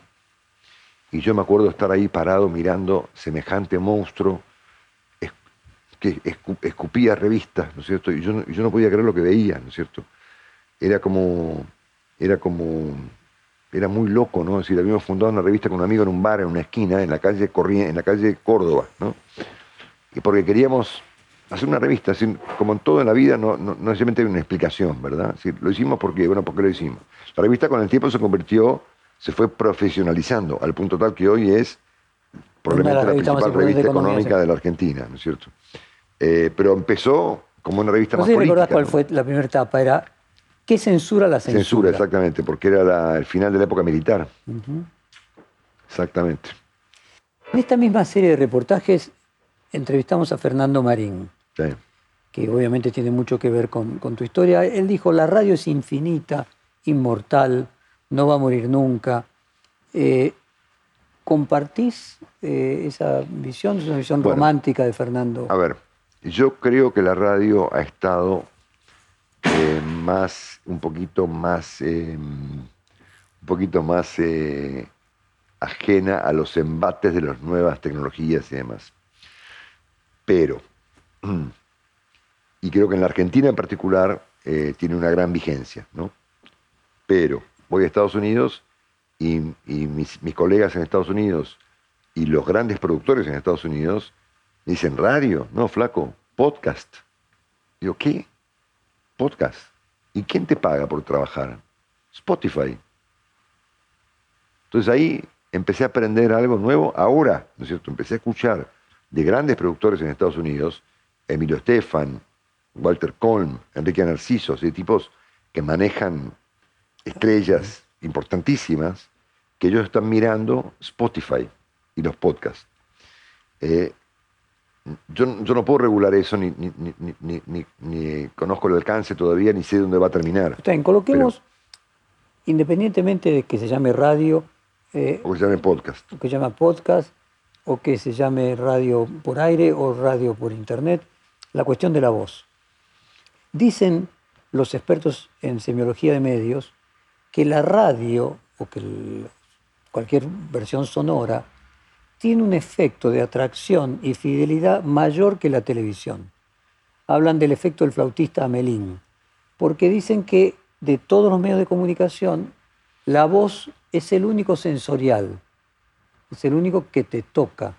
y yo me acuerdo estar ahí parado mirando semejante monstruo que escupía revistas, ¿no es cierto? Y yo, no podía creer lo que veía, ¿no es cierto? Era como, era como, era muy loco, ¿no? Es decir, habíamos fundado una revista con un amigo en un bar, en una esquina, en la calle, en la calle Córdoba, ¿no? Y porque queríamos hacer una revista, como en todo en la vida, no, no, no necesariamente hay una explicación, ¿verdad? lo hicimos porque, bueno, ¿por qué lo hicimos? La revista con el tiempo se convirtió se fue profesionalizando al punto tal que hoy es probablemente la, principal revista económica de la Argentina, ¿no es cierto? Eh, pero empezó como una revista más política. ¿Recordás cuál fue la primera etapa? Era ¿qué censura la censura? Censura, exactamente, porque era el final de la época militar. Exactamente. En esta misma serie de reportajes entrevistamos a Fernando Marín, que obviamente tiene mucho que ver con tu historia. Él dijo, la radio es infinita, inmortal, no va a morir nunca. Eh, ¿Compartís eh, esa visión? Es una visión romántica de Fernando. A ver, yo creo que la radio ha estado eh, más, un poquito más, un poquito más ajena a los embates de las nuevas tecnologías y demás. Pero, y creo que en la Argentina en particular tiene una gran vigencia, ¿no? Pero voy a Estados Unidos y, mis, colegas en Estados Unidos y los grandes productores en Estados Unidos dicen radio, no, flaco, podcast. Digo, ¿qué? Podcast. ¿Y quién te paga por trabajar? Spotify. Entonces ahí empecé a aprender algo nuevo ahora, ¿no es cierto? Empecé a escuchar de grandes productores en Estados Unidos, Emilio Estefan, Walter Colm, Enrique Narciso, de tipos que manejan estrellas importantísimas que ellos están mirando Spotify y los podcasts. Eh, yo, no puedo regular eso, ni, ni, conozco el alcance todavía, ni sé dónde va a terminar. Está coloquemos, independientemente de que se llame radio. Eh, o que se llame podcast. O que se llame podcast, o que se llame radio por aire o radio por internet, la cuestión de la voz. Dicen los expertos en semiología de medios que la radio o que cualquier versión sonora tiene un efecto de atracción y fidelidad mayor que la televisión. Hablan del efecto del flautista Amelín, porque dicen que de todos los medios de comunicación, la voz es el único sensorial, es el único que te toca,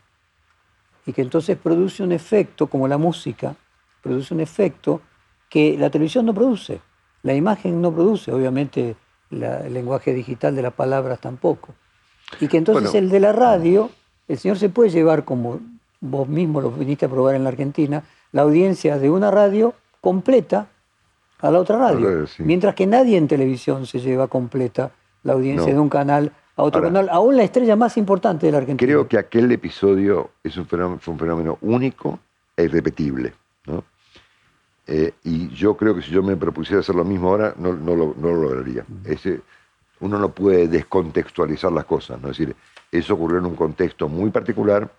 y que entonces produce un efecto, como la música, produce un efecto que la televisión no produce, la imagen no produce, obviamente el lenguaje digital de las palabras tampoco. Y que entonces el de la radio, el señor se puede llevar, como vos mismo lo viniste a probar en la Argentina, la audiencia de una radio completa a la otra radio. Sí. Mientras que nadie en televisión se lleva completa la audiencia No. de un canal a otro Ahora- canal, aún la estrella más importante de la Argentina. Creo que aquel episodio es un fenómeno, fue un fenómeno único e irrepetible. ¿no? Eh, y yo creo que si yo me propusiera hacer lo mismo ahora, no, no lo, no lo lograría. Ese, uno no puede descontextualizar las cosas. ¿no? Es decir, eso ocurrió en un contexto muy particular,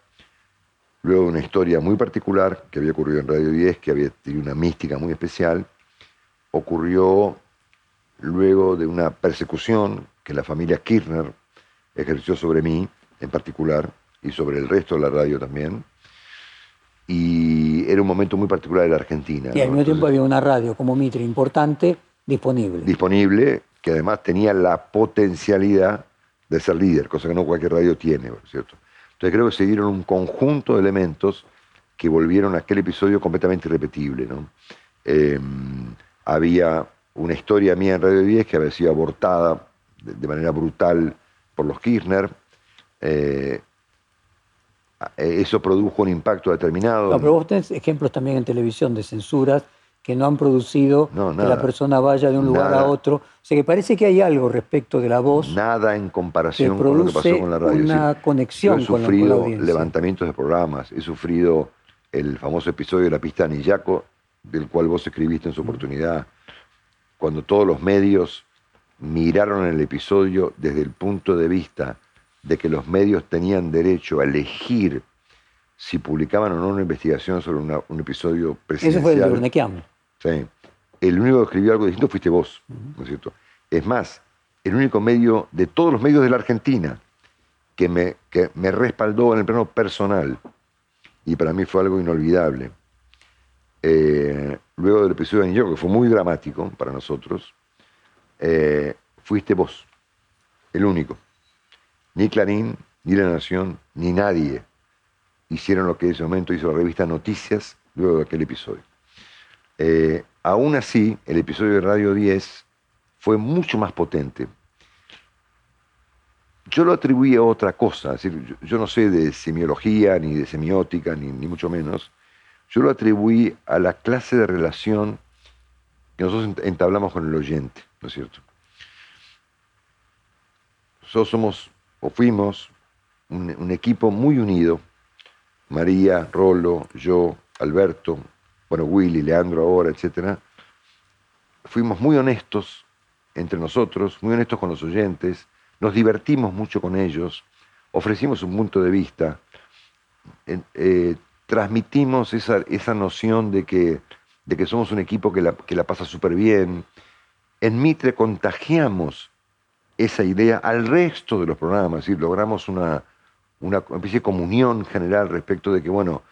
luego de una historia muy particular que había ocurrido en Radio 10, que había tenido una mística muy especial, ocurrió luego de una persecución que la familia Kirchner ejerció sobre mí en particular y sobre el resto de la radio también. Y era un momento muy particular de la Argentina. y al ¿no? mismo tiempo Entonces, había una radio como Mitre importante disponible. disponible, que además tenía la potencialidad de ser líder, cosa que no cualquier radio tiene, ¿por cierto? Entonces creo que se dieron un conjunto de elementos que volvieron a aquel episodio completamente irrepetible. Eh, había una historia mía en Radio 10 que había sido abortada de, de manera brutal por los Kirchner. Eh, eso produjo un impacto determinado. No, pero vos tenés ejemplos también en televisión de censuras que no han producido No, que la persona vaya de un lugar Nada. a otro. O sea que parece que hay algo respecto de la voz. Nada en comparación con lo que pasó con la radio. una Es conexión yo he con la- con la sufrido levantamientos de programas, he sufrido el famoso episodio de la pista Nillaco, del cual vos escribiste en su oportunidad, cuando todos los medios miraron el episodio desde el punto de vista de que los medios tenían derecho a elegir si publicaban o no una investigación sobre una- un episodio Ese presidencial. fue el de Urnequiam. Sí. El único que escribió algo distinto fuiste vos, ¿no es cierto? Es más, el único medio de todos los medios de la Argentina que me, que me respaldó en el plano personal, y para mí fue algo inolvidable. Eh, luego del episodio de Niño, que fue muy dramático para nosotros, eh, fuiste vos, el único. Ni Clarín, ni La Nación, ni nadie hicieron lo que en ese momento hizo la revista Noticias luego de aquel episodio. Eh, aún así, el episodio de Radio 10 fue mucho más potente. Yo lo atribuí a otra cosa, es decir, yo, no sé de semiología, ni de semiótica, ni, mucho menos. Yo lo atribuí a la clase de relación que nosotros ent- entablamos con el oyente, ¿no es cierto? Nosotros somos, o fuimos, un, un equipo muy unido, María, Rolo, yo, Alberto, bueno, Willy, Leandro ahora, etcétera, fuimos muy honestos entre nosotros, muy honestos con los oyentes, nos divertimos mucho con ellos, ofrecimos un punto de vista, eh, transmitimos esa, esa noción de que, de que somos un equipo que la, que la pasa súper bien. En Mitre contagiamos esa idea al resto de los programas, decir, logramos una, una especie de comunión general respecto de que, bueno,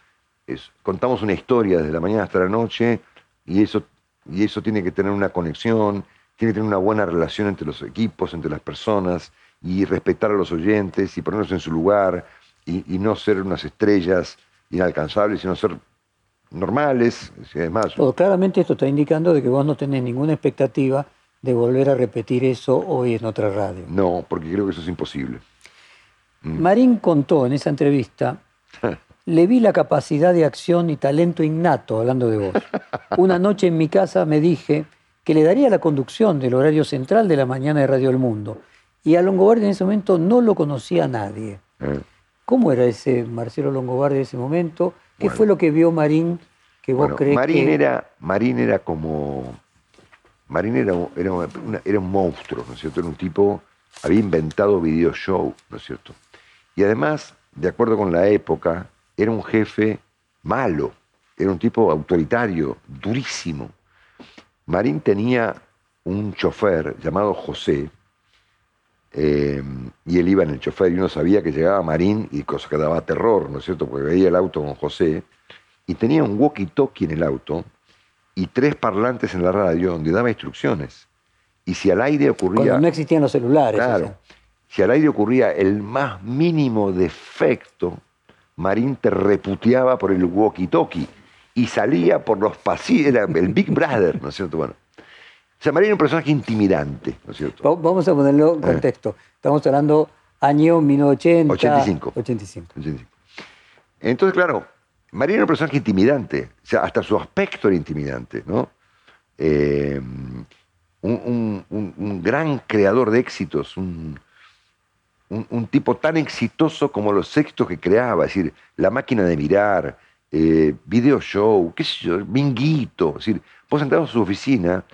es- contamos una historia desde la mañana hasta la noche y eso, y eso tiene que tener una conexión, tiene que tener una buena relación entre los equipos, entre las personas y respetar a los oyentes y ponerlos en su lugar y, y no ser unas estrellas inalcanzables, sino ser normales. y además, Todo, claramente esto está indicando de que vos no tenés ninguna expectativa de volver a repetir eso hoy en otra radio. no, porque creo que eso es imposible. Mm. Marín contó en esa entrevista, le vi la capacidad de acción y talento innato, hablando de vos. Una noche en mi casa me dije que le daría la conducción del horario central de la mañana de Radio El Mundo. Y a Longobardi en ese momento no lo conocía nadie. ¿eh? ¿Cómo era ese Marcelo Longobardi de ese momento? ¿Qué Bueno. fue lo que vio Marín que vos Bueno, crees Marín, que... era, Marín era como. Marín era, un- era, una- era un monstruo, ¿no es cierto? Era un tipo. Había inventado video show, ¿no es cierto? Y además, de acuerdo con la época, era un jefe malo. Era un tipo autoritario, durísimo. Marín tenía un chofer llamado José, eh, y él iba en el chofer y uno sabía que llegaba Marín y cosa que daba terror, ¿no es cierto? Porque veía el auto con José y tenía un walkie-talkie en el auto y tres parlantes en la radio donde daba instrucciones. Y si al aire ocurría... Cuando no existían los celulares. o Claro. sea. Si al aire ocurría el más mínimo defecto, Marín te reputeaba por el walkie-talkie y salía por los pasillos, era el Big Brother, ¿no es cierto? Bueno, o sea, Marín era un personaje intimidante, ¿no es cierto? Va- Vamos a ponerlo en contexto. Estamos hablando año 1980. 85. 85. 85. Entonces, claro, Marín era un personaje intimidante, o sea, hasta su aspecto era intimidante, ¿no? Eh, un, un, gran creador de éxitos, un, tipo tan exitoso como los éxitos que creaba, es decir, La máquina de mirar, eh, Video Show, qué sé yo, Minguito, es decir, vos entrabas a su oficina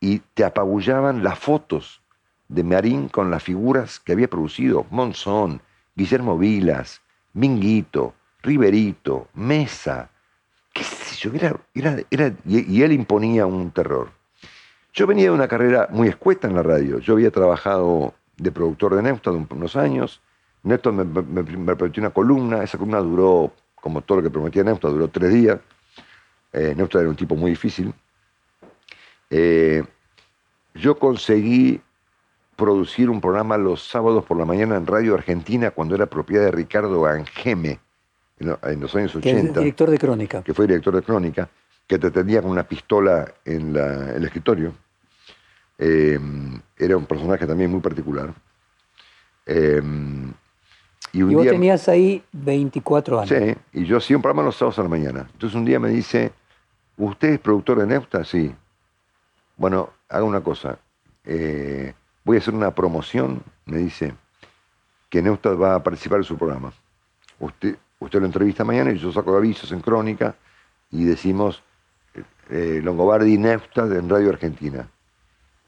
y te apabullaban las fotos de Marín con las figuras que había producido, Monzón, Guillermo Vilas, Minguito, Riverito, Mesa, qué sé yo, era, era, y, él imponía un terror. Yo venía de una carrera muy escueta en la radio. Yo había trabajado de productor de Neustad unos años. Neustad me, me, prometió una columna. Esa columna duró, como todo lo que prometía Neustad, duró tres días. Eh, era un tipo muy difícil. Eh, yo conseguí producir un programa los sábados por la mañana en Radio Argentina cuando era propiedad de Ricardo Angeme en los años 80. Que es director de Crónica. Que fue director de Crónica, que te tenía con una pistola en, el escritorio. Eh, era un personaje también muy particular. Eh, y, vos tenías ahí 24 años. Sí, y yo hacía un programa los sábados a la mañana. Entonces un día me dice, ¿usted es productor de Nefta? Sí. Bueno, haga una cosa. Eh, voy a hacer una promoción, me dice, que Neustadt va a participar en su programa. Usted, usted lo entrevista mañana y yo saco avisos en Crónica y decimos eh, eh, Longobardi y Neustadt en Radio Argentina.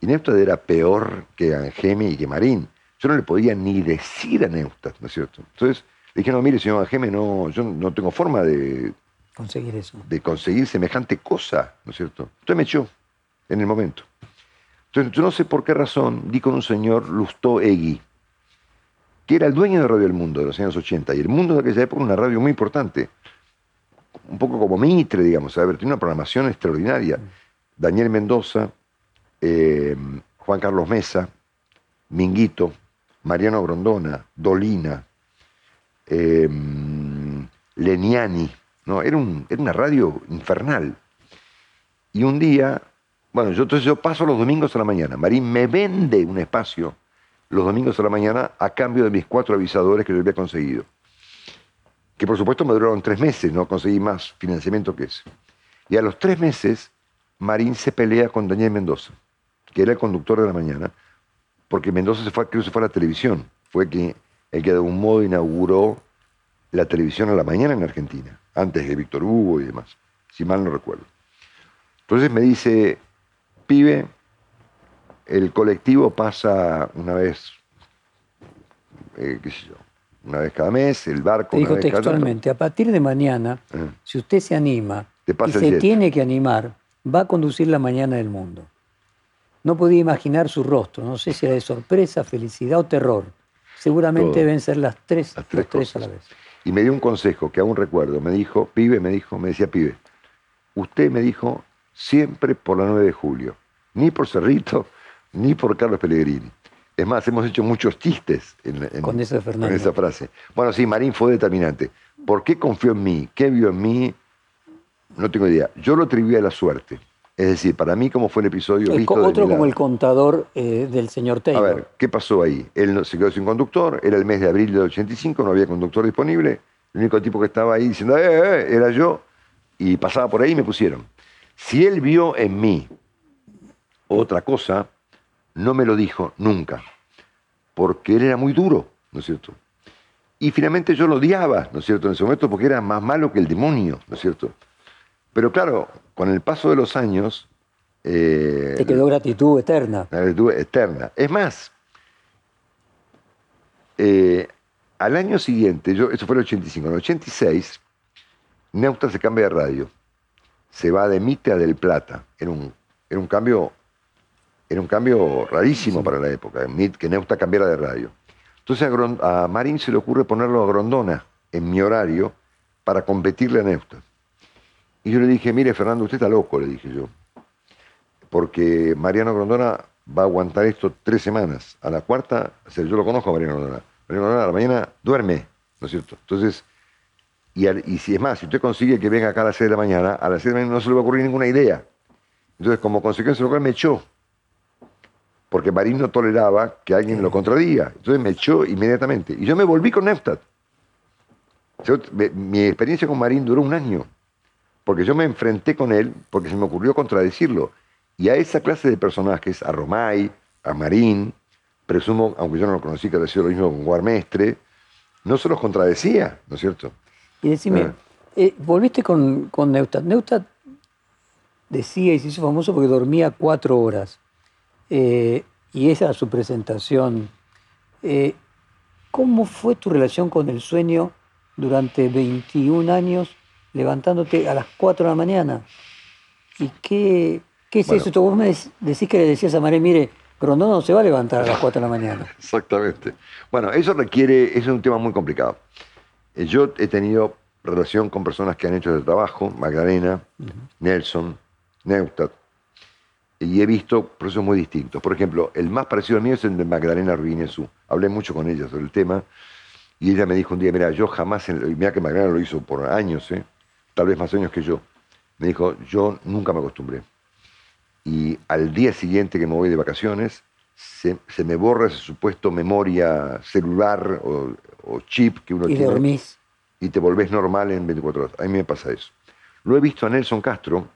Y Neustadt era peor que Angeme y que Marín. Yo no le podía ni decir a Neustadt, ¿no es cierto? Entonces le dije, no, mire, señor Angeme, no, yo no tengo forma de conseguir eso. De conseguir semejante cosa, ¿no es cierto? Entonces me echó en el momento. Entonces yo no sé por qué razón di con un señor Lustó Egui, que era el dueño de Radio El Mundo de los años 80. Y El Mundo de aquella época era una radio muy importante. Un poco como Mitre, digamos. A ver, tiene una programación extraordinaria. Daniel Mendoza, eh, Juan Carlos Mesa, Minguito, Mariano Grondona, Dolina, eh, Leniani. No, era, un, era una radio infernal. Y un día, bueno, yo, entonces yo paso los domingos a la mañana. Marín me vende un espacio los domingos a la mañana a cambio de mis cuatro avisadores que yo había conseguido. Que por supuesto me duraron tres meses, no conseguí más financiamiento que ese. Y a los tres meses, Marín se pelea con Daniel Mendoza, que era el conductor de la mañana, porque Mendoza se fue, creo que se fue a la televisión. Fue que, el que de algún modo inauguró la televisión a la mañana en Argentina, antes de Víctor Hugo y demás, si mal no recuerdo. Entonces me dice, pibe, el colectivo pasa una vez, eh, qué sé yo, una vez cada mes, el barco. dijo textualmente, a partir de mañana, eh. si usted se anima y se tiene que animar, va a conducir la mañana del mundo. No podía imaginar su rostro, no sé si era de sorpresa, felicidad o terror. Seguramente deben ser las tres, las tres, a la vez. Y me dio un consejo que aún recuerdo. Me dijo, pibe, me dijo, me decía, pibe, usted me dijo siempre por la 9 de julio, ni por Cerrito, ni por Carlos Pellegrini. Es más, hemos hecho muchos chistes con, esa frase. Bueno, sí, Marín fue determinante. ¿Por qué confió en mí? ¿Qué vio en mí? No tengo idea. Yo lo atribuí a la suerte. Es decir, para mí, ¿cómo fue el episodio? visto otro como el contador eh, del señor Taylor. A ver, ¿qué pasó ahí? Él se quedó sin conductor, era el mes de abril del 85, no había conductor disponible. El único tipo que estaba ahí diciendo, eh, eh, eh" era yo, y pasaba por ahí y me pusieron. Si él vio en mí otra cosa, no me lo dijo nunca, porque él era muy duro, ¿no es cierto? Y finalmente yo lo odiaba, ¿no es cierto?, en ese momento porque era más malo que el demonio, ¿no es cierto? Pero claro, con el paso de los años... Eh, Te quedó gratitud eterna. Gratitud eterna. Es más, eh, al año siguiente, yo, eso fue el 85, en el 86, Neutra se cambia de radio. Se va de Mitre a Del Plata. Era un, era un cambio era un cambio rarísimo para la época, que Neusta cambiara de radio. Entonces a, Marín se le ocurre ponerlo a Grondona en mi horario para competirle a Neusta. Y yo le dije, mire Fernando, usted está loco, le dije yo. Porque Mariano Grondona va a aguantar esto tres semanas. A la cuarta, yo lo conozco a Mariano Grondona. Mariano Grondona a la mañana duerme, ¿no es cierto? Entonces, y, y, si es más, si usted consigue que venga acá a las seis de la mañana, a las seis de la mañana no se le va a ocurrir ninguna idea. Entonces, como consecuencia, lo cual me echó porque Marín no toleraba que alguien lo contradiga. Entonces me echó inmediatamente. Y yo me volví con Neustadt. mi experiencia con Marín duró un año, porque yo me enfrenté con él, porque se me ocurrió contradecirlo. Y a esa clase de personajes, a Romay, a Marín, presumo, aunque yo no lo conocí, que decía lo mismo con Guarmestre, no se los contradecía, ¿no es cierto? Y decime, ah. eh, volviste con, con Neustadt. Neustadt decía y se hizo famoso porque dormía cuatro horas. Eh, y esa era su presentación. Eh, ¿Cómo fue tu relación con el sueño durante 21 años levantándote a las 4 de la mañana? ¿Y qué, qué es eso? Vos me decís que le decías a María, mire, Grondón no se va a levantar a las 4 de la mañana. Exactamente. Bueno, eso requiere, eso es un tema muy complicado. Eh, yo he tenido relación con personas que han hecho ese trabajo, Magdalena, Nelson, Neustadt, y he visto procesos muy distintos. Por ejemplo, el más parecido al mío es el de Magdalena Ruinesú. Hablé mucho con ella sobre el tema y ella me dijo un día, mira, yo jamás, mira que Magdalena lo hizo por años, ¿eh? Tal vez más años que yo, me dijo, yo nunca me acostumbré. Y al día siguiente que me voy de vacaciones, se, me borra ese supuesto memoria celular o, chip que uno y tiene. dormís. Y te volvés normal en 24 horas. A mí me pasa eso. Lo he visto a Nelson Castro,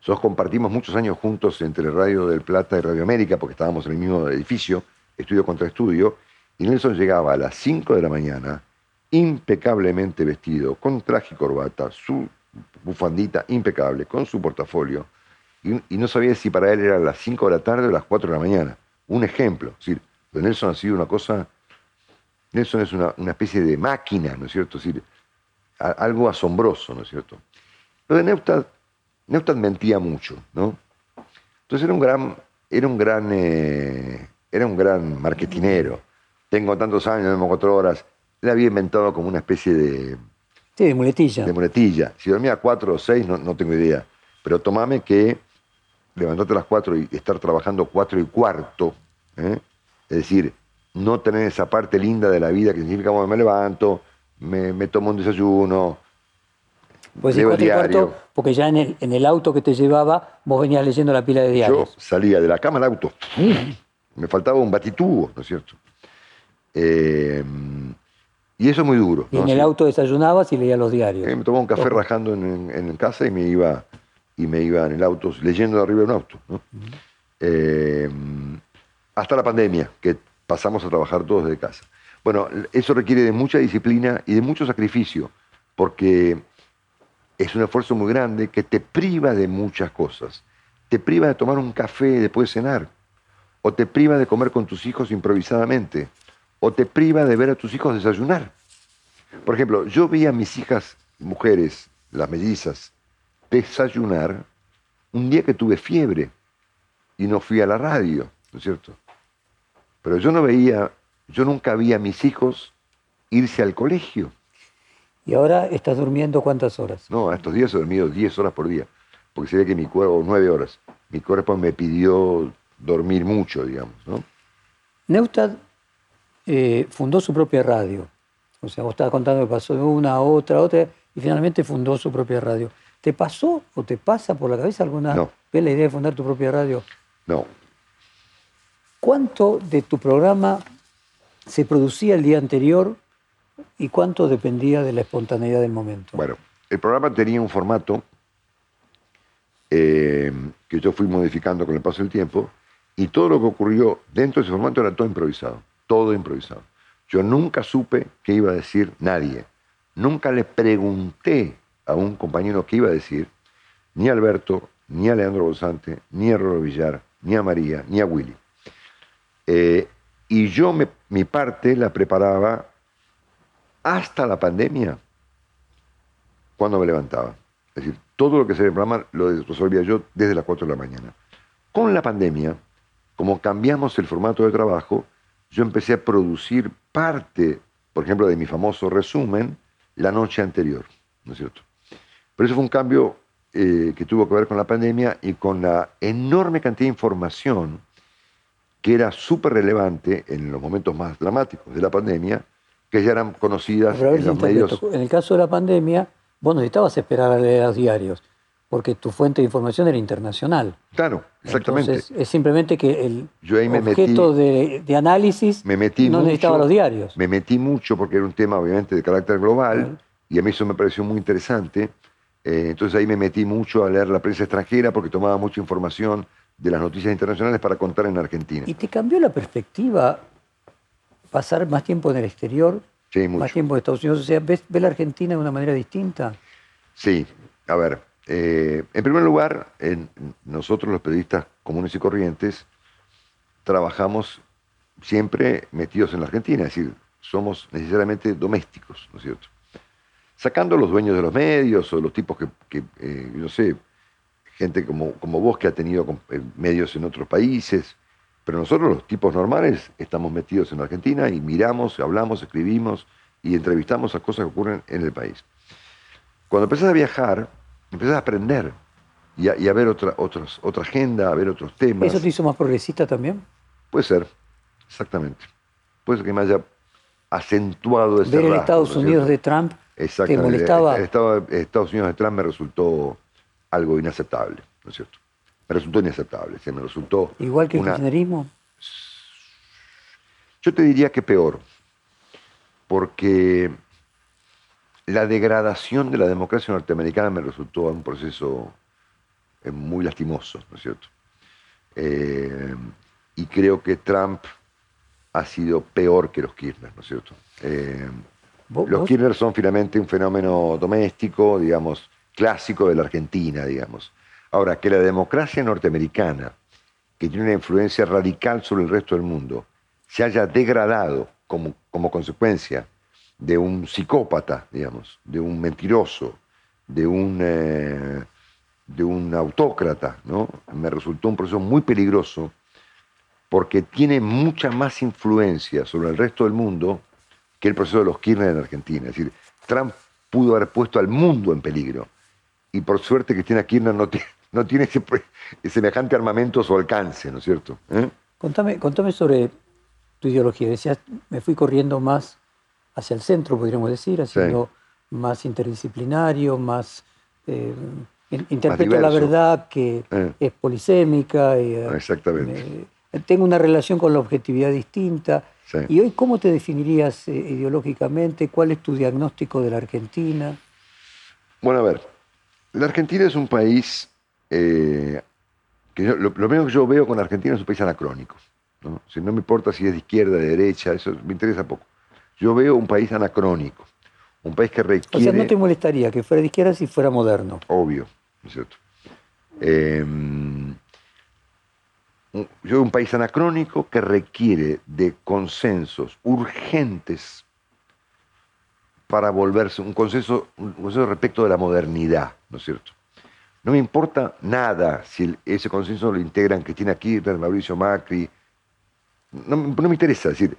nosotros compartimos muchos años juntos entre Radio del Plata y Radio América, porque estábamos en el mismo edificio, estudio contra estudio, y Nelson llegaba a las 5 de la mañana, impecablemente vestido, con traje y corbata, su bufandita impecable, con su portafolio, y, no sabía si para él era las 5 de la tarde o las 4 de la mañana. Un ejemplo. Es decir, Nelson ha sido una cosa. Nelson es una, especie de máquina, ¿no es cierto? Es algo asombroso, ¿no es cierto? Lo de Neustadt Neustadt mentía mucho, ¿no? Entonces era un gran, era un gran, eh, era un gran marketinero. Tengo tantos años, tengo cuatro horas. Él había inventado como una especie de... Sí, de muletilla. De muletilla. Si dormía cuatro o seis, no, tengo idea. Pero tomame que levantarte a las cuatro y estar trabajando cuatro y cuarto, ¿eh? es decir, no tener esa parte linda de la vida que significa, bueno, me levanto, me, me tomo un desayuno, pues sí, cuatro y cuarto, porque ya en el, en el auto que te llevaba, vos venías leyendo la pila de diarios. Yo salía de la cama al auto. Me faltaba un batitubo, ¿no es cierto? Eh, y eso es muy duro. Y en el auto desayunabas y leías los diarios. me tomaba un café rajando en, en, casa y me iba y me iba en el auto, leyendo de arriba de un auto. Eh, hasta la pandemia, que pasamos a trabajar todos desde casa. Bueno, eso requiere de mucha disciplina y de mucho sacrificio, porque es un esfuerzo muy grande que te priva de muchas cosas. Te priva de tomar un café después de cenar, o te priva de comer con tus hijos improvisadamente, o te priva de ver a tus hijos desayunar. Por ejemplo, yo vi a mis hijas mujeres, las mellizas, desayunar un día que tuve fiebre y no fui a la radio, ¿no es cierto? Pero yo no veía, yo nunca vi a mis hijos irse al colegio. ¿Y ahora estás durmiendo cuántas horas? No, estos días he dormido 10 horas por día, porque se ve que mi cuerpo, 9 horas, mi cuerpo me pidió dormir mucho, digamos. ¿no? Neustadt eh, fundó su propia radio. O sea, vos estabas contando que pasó de una a otra, a otra, y finalmente fundó su propia radio. ¿Te pasó o te pasa por la cabeza alguna vez la idea de fundar tu propia radio? No. ¿Cuánto de tu programa se producía el día anterior ¿Y cuánto dependía de la espontaneidad del momento? Bueno, el programa tenía un formato eh, que yo fui modificando con el paso del tiempo y todo lo que ocurrió dentro de ese formato era todo improvisado, todo improvisado. Yo nunca supe qué iba a decir nadie. Nunca le pregunté a un compañero qué iba a decir, ni a Alberto, ni a Leandro Bolsante, ni a Rolo Villar, ni a María, ni a Willy. Eh, y yo mi parte la preparaba hasta la pandemia cuando me levantaba. Es decir, todo lo que se programa lo resolvía yo desde las 4 de la mañana. Con la pandemia, como cambiamos el formato de trabajo, yo empecé a producir parte, por ejemplo, de mi famoso resumen la noche anterior, ¿no es cierto? Pero eso fue un cambio eh, que tuvo que ver con la pandemia y con la enorme cantidad de información que era súper relevante en los momentos más dramáticos de la pandemia, que ya eran conocidas en los medios. En el caso de la pandemia, vos necesitabas esperar a leer los diarios. Porque tu fuente de información era internacional. Claro, exactamente. Entonces, es simplemente que el Yo ahí me objeto metí- de, de análisis me metí no mucho, necesitaba los diarios. Me metí mucho porque era un tema obviamente de carácter global y a mí eso me pareció muy interesante. Eh, entonces ahí me metí mucho a leer la prensa extranjera porque tomaba mucha información de las noticias internacionales para contar en Argentina. ¿Y te cambió la perspectiva pasar más tiempo en el exterior, Sí, más mucho. tiempo en Estados Unidos? O sea, ¿ves, ves la Argentina de una manera distinta? Sí, a ver. Eh, en primer lugar, nosotros los periodistas comunes y corrientes trabajamos siempre metidos en la Argentina, es decir, somos necesariamente domésticos, ¿no es cierto? Sacando los dueños de los medios o los tipos que, que, eh, sé, gente como, como vos que ha tenido eh, medios en otros países, pero nosotros los tipos normales estamos metidos en la Argentina y miramos, hablamos, escribimos y entrevistamos a cosas que ocurren en el país. Cuando empezás a viajar, empezás a aprender y a, y a ver otra, otra agenda, a ver otros temas. ¿Eso te hizo más progresista también? Puede ser, exactamente. Puede ser que me haya acentuado ese Ver el rasgo, Estados ¿no es Unidos cierto? de Trump te molestaba. El Estado- Estados Unidos de Trump me resultó algo inaceptable, ¿no es cierto? Me resultó inaceptable, se me resultó igual que el una- kirchnerismo. Yo te diría que peor, porque la degradación de la democracia norteamericana me resultó un proceso eh, muy lastimoso, ¿no es cierto? Eh, y creo que Trump ha sido peor que los Kirchner, ¿no es cierto? Eh, ¿Vos- los vos- Kirchner son finalmente un fenómeno doméstico, digamos, clásico de la Argentina, digamos. Ahora, que la democracia norteamericana, que tiene una influencia radical sobre el resto del mundo, se haya degradado como, como consecuencia de un psicópata, digamos, de un mentiroso, de un, eh, de un autócrata, ¿no? Me resultó un proceso muy peligroso porque tiene mucha más influencia sobre el resto del mundo que el proceso de los Kirchner en Argentina. Es decir, Trump pudo haber puesto al mundo en peligro. Y por suerte Cristina Kirchner no tiene, no tiene ese, semejante armamento a su alcance, ¿no es cierto? ¿Eh? Contame, contame sobre tu ideología. Decías, me fui corriendo más hacia el centro, podríamos decir, haciendo más interdisciplinario, más... eh, in- interpreto la verdad que Eh. es polisémica. eh, Exactamente. tengo una relación con la objetividad distinta. Sí. ¿Y hoy cómo te definirías ideológicamente? ¿Cuál es tu diagnóstico de la Argentina? Bueno, a ver, la Argentina es un país que yo- lo, lo primero que yo veo con Argentina es un país anacrónico. ¿no? Si no me importa si es de izquierda, de derecha, eso me interesa poco. Yo veo un país anacrónico, un país que O requiere... sea, no te molestaría que fuera de izquierda si fuera moderno. obvio, ¿no es cierto? Eh, un- yo veo un país anacrónico que requiere de consensos urgentes para volverse un consenso, un consenso respecto de la modernidad, ¿no es cierto? No me importa nada si ese consenso lo integran Cristina Kirchner, Mauricio Macri. No, me- no me interesa, es decir,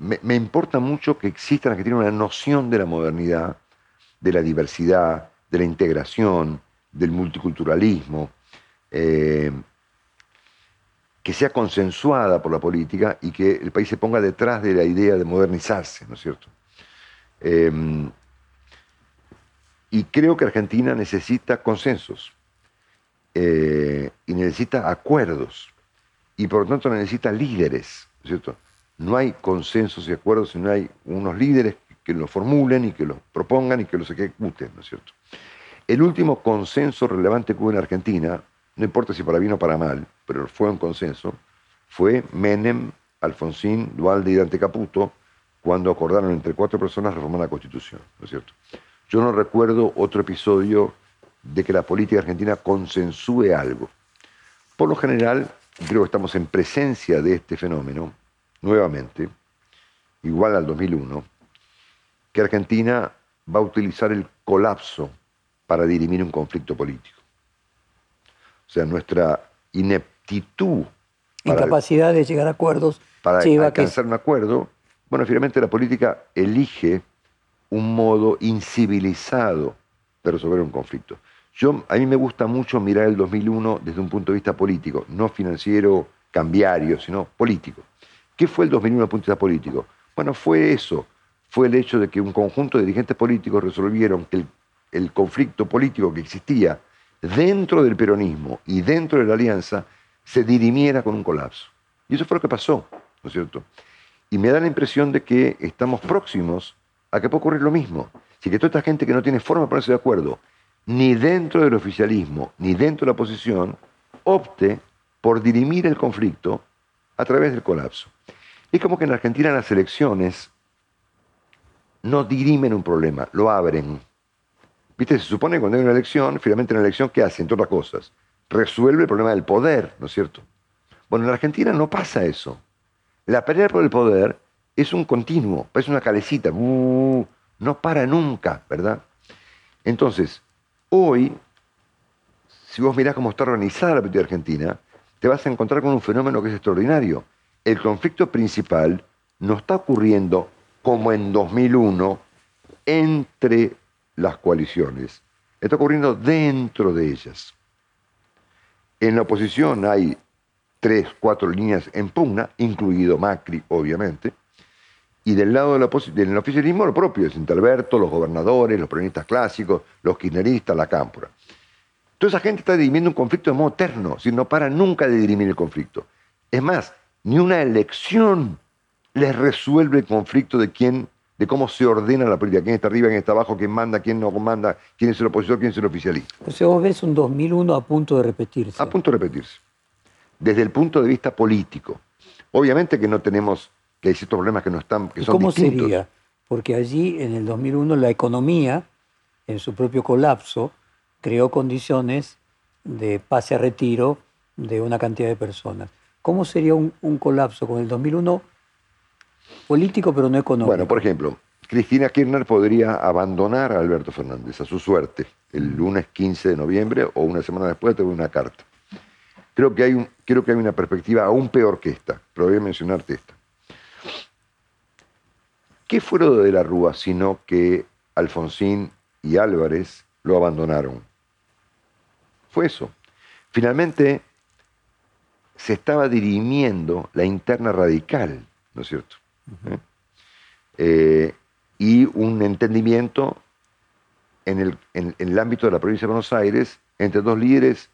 me, importa mucho que exista en Argentina una noción de la modernidad, de la diversidad, de la integración, del multiculturalismo, eh, que sea consensuada por la política y que el país se ponga detrás de la idea de modernizarse, ¿no es cierto? Eh, y creo que Argentina necesita consensos eh, y necesita acuerdos y por lo tanto necesita líderes, ¿no es cierto? No hay consensos y acuerdos si no hay unos líderes que los formulen y que los propongan y que los ejecuten, ¿no es cierto? El último consenso relevante que hubo en Argentina, no importa si para bien o para mal, pero fue un consenso, fue Menem, Alfonsín, Dualde y Dante Caputo, cuando acordaron entre cuatro personas reformar la Constitución, ¿no es cierto? Yo no recuerdo otro episodio de que la política argentina consensúe algo. Por lo general, creo que estamos en presencia de este fenómeno, nuevamente, igual al 2001, que Argentina va a utilizar el colapso para dirimir un conflicto político. O sea, nuestra ineptitud para, Incapacidad de llegar a acuerdos para lleva a que alcanzar un acuerdo, bueno, finalmente la política elige un modo incivilizado de resolver un conflicto. Yo, a mí me gusta mucho mirar el 2001 desde un punto de vista político, no financiero, cambiario, sino político. ¿Qué fue el 2001 desde el punto de político? Bueno, fue eso, fue el hecho de que un conjunto de dirigentes políticos resolvieron que el, el conflicto político que existía dentro del peronismo y dentro de la alianza se dirimiera con un colapso. Y eso fue lo que pasó, ¿no es cierto? Y me da la impresión de que estamos próximos a que pueda ocurrir lo mismo. Si que toda esta gente que no tiene forma de ponerse de acuerdo, ni dentro del oficialismo, ni dentro de la oposición, opte por dirimir el conflicto a través del colapso. Es como que en Argentina las elecciones no dirimen un problema, lo abren. ¿Viste? Se supone que cuando hay una elección, finalmente una elección, ¿qué hace? Entre otras cosas, resuelve el problema del poder, ¿no es cierto? Bueno, en Argentina no pasa eso. La pelea por el poder es un continuo, es una calecita, uh, no para nunca, ¿verdad? Entonces, hoy, si vos mirás cómo está organizada la política argentina, te vas a encontrar con un fenómeno que es extraordinario. El conflicto principal no está ocurriendo como en 2001 entre las coaliciones, está ocurriendo dentro de ellas. En la oposición hay tres, cuatro líneas en pugna, incluido Macri, obviamente, y del lado del oficialismo lo propio, es Interberto, los gobernadores, los peronistas clásicos, los kirchneristas, la cámpora. Toda esa gente está dirimiendo un conflicto de modo eterno, si no para nunca de dirimir el conflicto. Es más, ni una elección les resuelve el conflicto de quién, de cómo se ordena la política, quién está arriba, quién está abajo, quién manda, quién no manda, quién es el opositor, quién es el oficialista. O sea, vos ves un 2001 a punto de repetirse. A punto de repetirse. Desde el punto de vista político. Obviamente que no tenemos, que hay ciertos problemas que no están, que son ¿Cómo distintos. sería? Porque allí, en el 2001, la economía, en su propio colapso, creó condiciones de pase a retiro de una cantidad de personas. ¿Cómo sería un, colapso con el 2001 político pero no económico? Bueno, por ejemplo, Cristina Kirchner podría abandonar a Alberto Fernández a su suerte el lunes 15 de noviembre o una semana después de una carta. Creo que, hay un, creo que hay una perspectiva aún peor que esta, pero voy a mencionarte esta. ¿Qué fue lo de la Rúa sino que Alfonsín y Álvarez lo abandonaron? Fue eso. Finalmente se estaba dirimiendo la interna radical, ¿no es cierto? ¿Eh? Eh, y un entendimiento en el, en- en el ámbito de la provincia de Buenos Aires entre dos líderes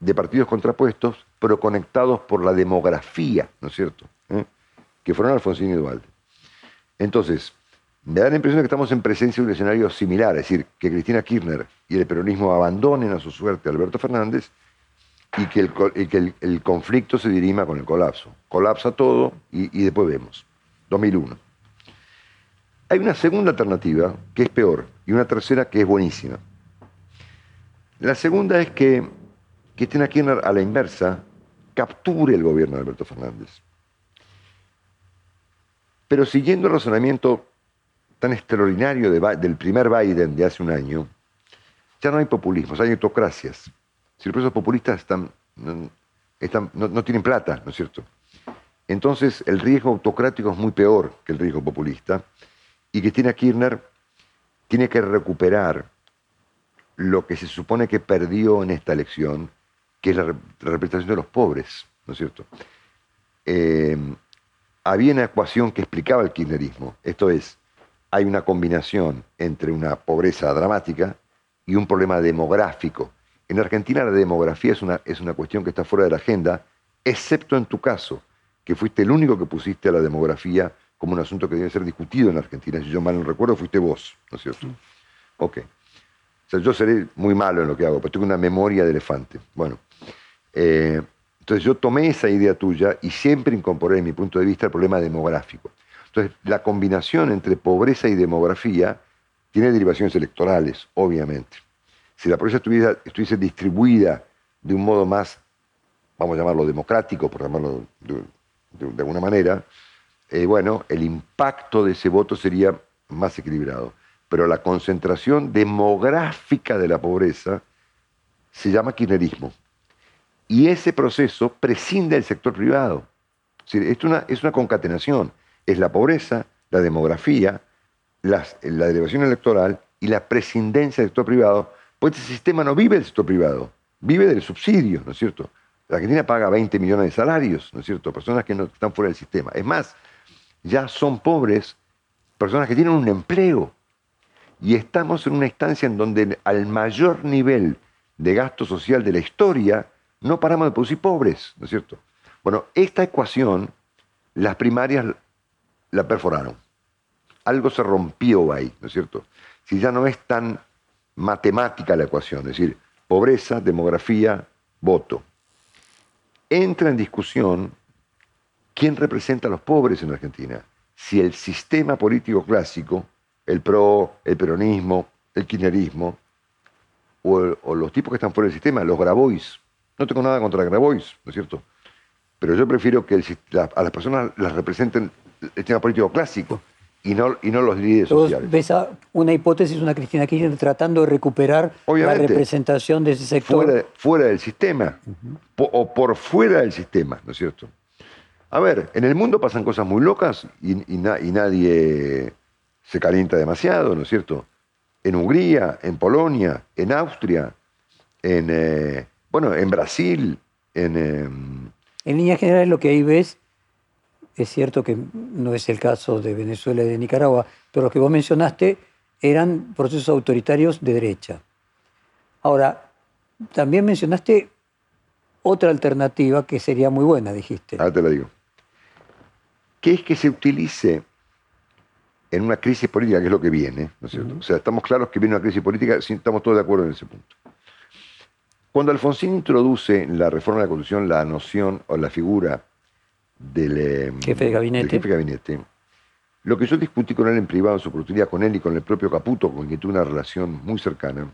de partidos contrapuestos, pero conectados por la demografía, ¿no es cierto? ¿Eh? Que fueron Alfonsín y Duvalde. Entonces, me da la impresión de que estamos en presencia de un escenario similar, es decir, que Cristina Kirchner y el peronismo abandonen a su suerte a Alberto Fernández y que el, que el- conflicto se dirima con el colapso. Colapsa todo y, después vemos. 2001. Hay una segunda alternativa que es peor y una tercera que es buenísima. La segunda es que Cristina Kirchner a la inversa capture el gobierno de Alberto Fernández. Pero siguiendo el razonamiento tan extraordinario del primer Biden de hace un año, ya no hay populismos, hay autocracias. Si los presos populistas están, no, están- no- tienen plata, ¿no es cierto? Entonces el riesgo autocrático es muy peor que el riesgo populista y Cristina Kirchner tiene que recuperar lo que se supone que perdió en esta elección, que es la representación de los pobres, ¿no es cierto? Eh, había una ecuación que explicaba el kirchnerismo, esto es, hay una combinación entre una pobreza dramática y un problema demográfico. En Argentina la demografía es una, es una cuestión que está fuera de la agenda, excepto en tu caso, que fuiste el único que pusiste a la demografía como un asunto que debe ser discutido en Argentina. Si yo mal no recuerdo, fuiste vos, ¿no es cierto? Ok. O sea, yo seré muy malo en lo que hago, pero tengo una memoria de elefante. Bueno, eh, entonces yo tomé esa idea tuya y siempre incorporé, en mi punto de vista, el problema demográfico. Entonces, la combinación entre pobreza y demografía tiene derivaciones electorales, obviamente. Si la pobreza estuviese distribuida de un modo más, vamos a llamarlo democrático, por llamarlo de, alguna manera, eh, bueno, el impacto de ese voto sería más equilibrado. Pero la concentración demográfica de la pobreza se llama kirchnerismo. Y ese proceso prescinde del sector privado. Es, es, una, concatenación. Es la pobreza, la demografía, la derivación electoral y la prescindencia del sector privado. Pues este sistema no vive del sector privado, vive del subsidio, ¿no es cierto? La Argentina paga 20 millones de salarios, ¿no es cierto? Personas que no están fuera del sistema. Es más, ya son pobres personas que tienen un empleo. Y estamos en una instancia en donde al mayor nivel de gasto social de la historia, no paramos de producir pobres, ¿no es cierto? Bueno, esta ecuación, las primarias la perforaron. Algo se rompió ahí, ¿no es cierto? Si ya no es tan matemática la ecuación, es decir, pobreza, demografía, voto. Entra en discusión quién representa a los pobres en Argentina. Si el sistema político clásico, el PRO, el peronismo, el kirchnerismo, o, los tipos que están fuera del sistema, los Grabois. No tengo nada contra Grabois, ¿no es cierto? Pero yo prefiero que a las personas las representen el sistema político clásico y no, y no los líderes sociales. ¿Ves una hipótesis, una Cristina Kirchner tratando de recuperar la representación de ese sector? Fuera, del sistema, o por fuera del sistema, ¿no es cierto? A ver, en el mundo pasan cosas muy locas y, y nadie se calienta demasiado, ¿no es cierto? en Hungría, en Polonia, en Austria, en, eh, bueno, en Brasil, en... Em, en líneas generales lo que ahí ves, es cierto que no es el caso de Venezuela y de Nicaragua, pero los que vos mencionaste eran procesos autoritarios de derecha. Ahora, también mencionaste otra alternativa que sería muy buena, dijiste. Ahora te la digo. ¿Qué es que se utilice en una crisis política, que es lo que viene, ¿no es cierto? O sea, estamos claros que viene una crisis política, estamos todos de acuerdo en ese punto. Cuando Alfonsín introduce en la reforma de la Constitución la noción o la figura del eh, jefe de gabinete, jefe de gabinete lo que yo discutí con él en privado, en su oportunidad con él y con el propio Caputo, con quien tuve una relación muy cercana,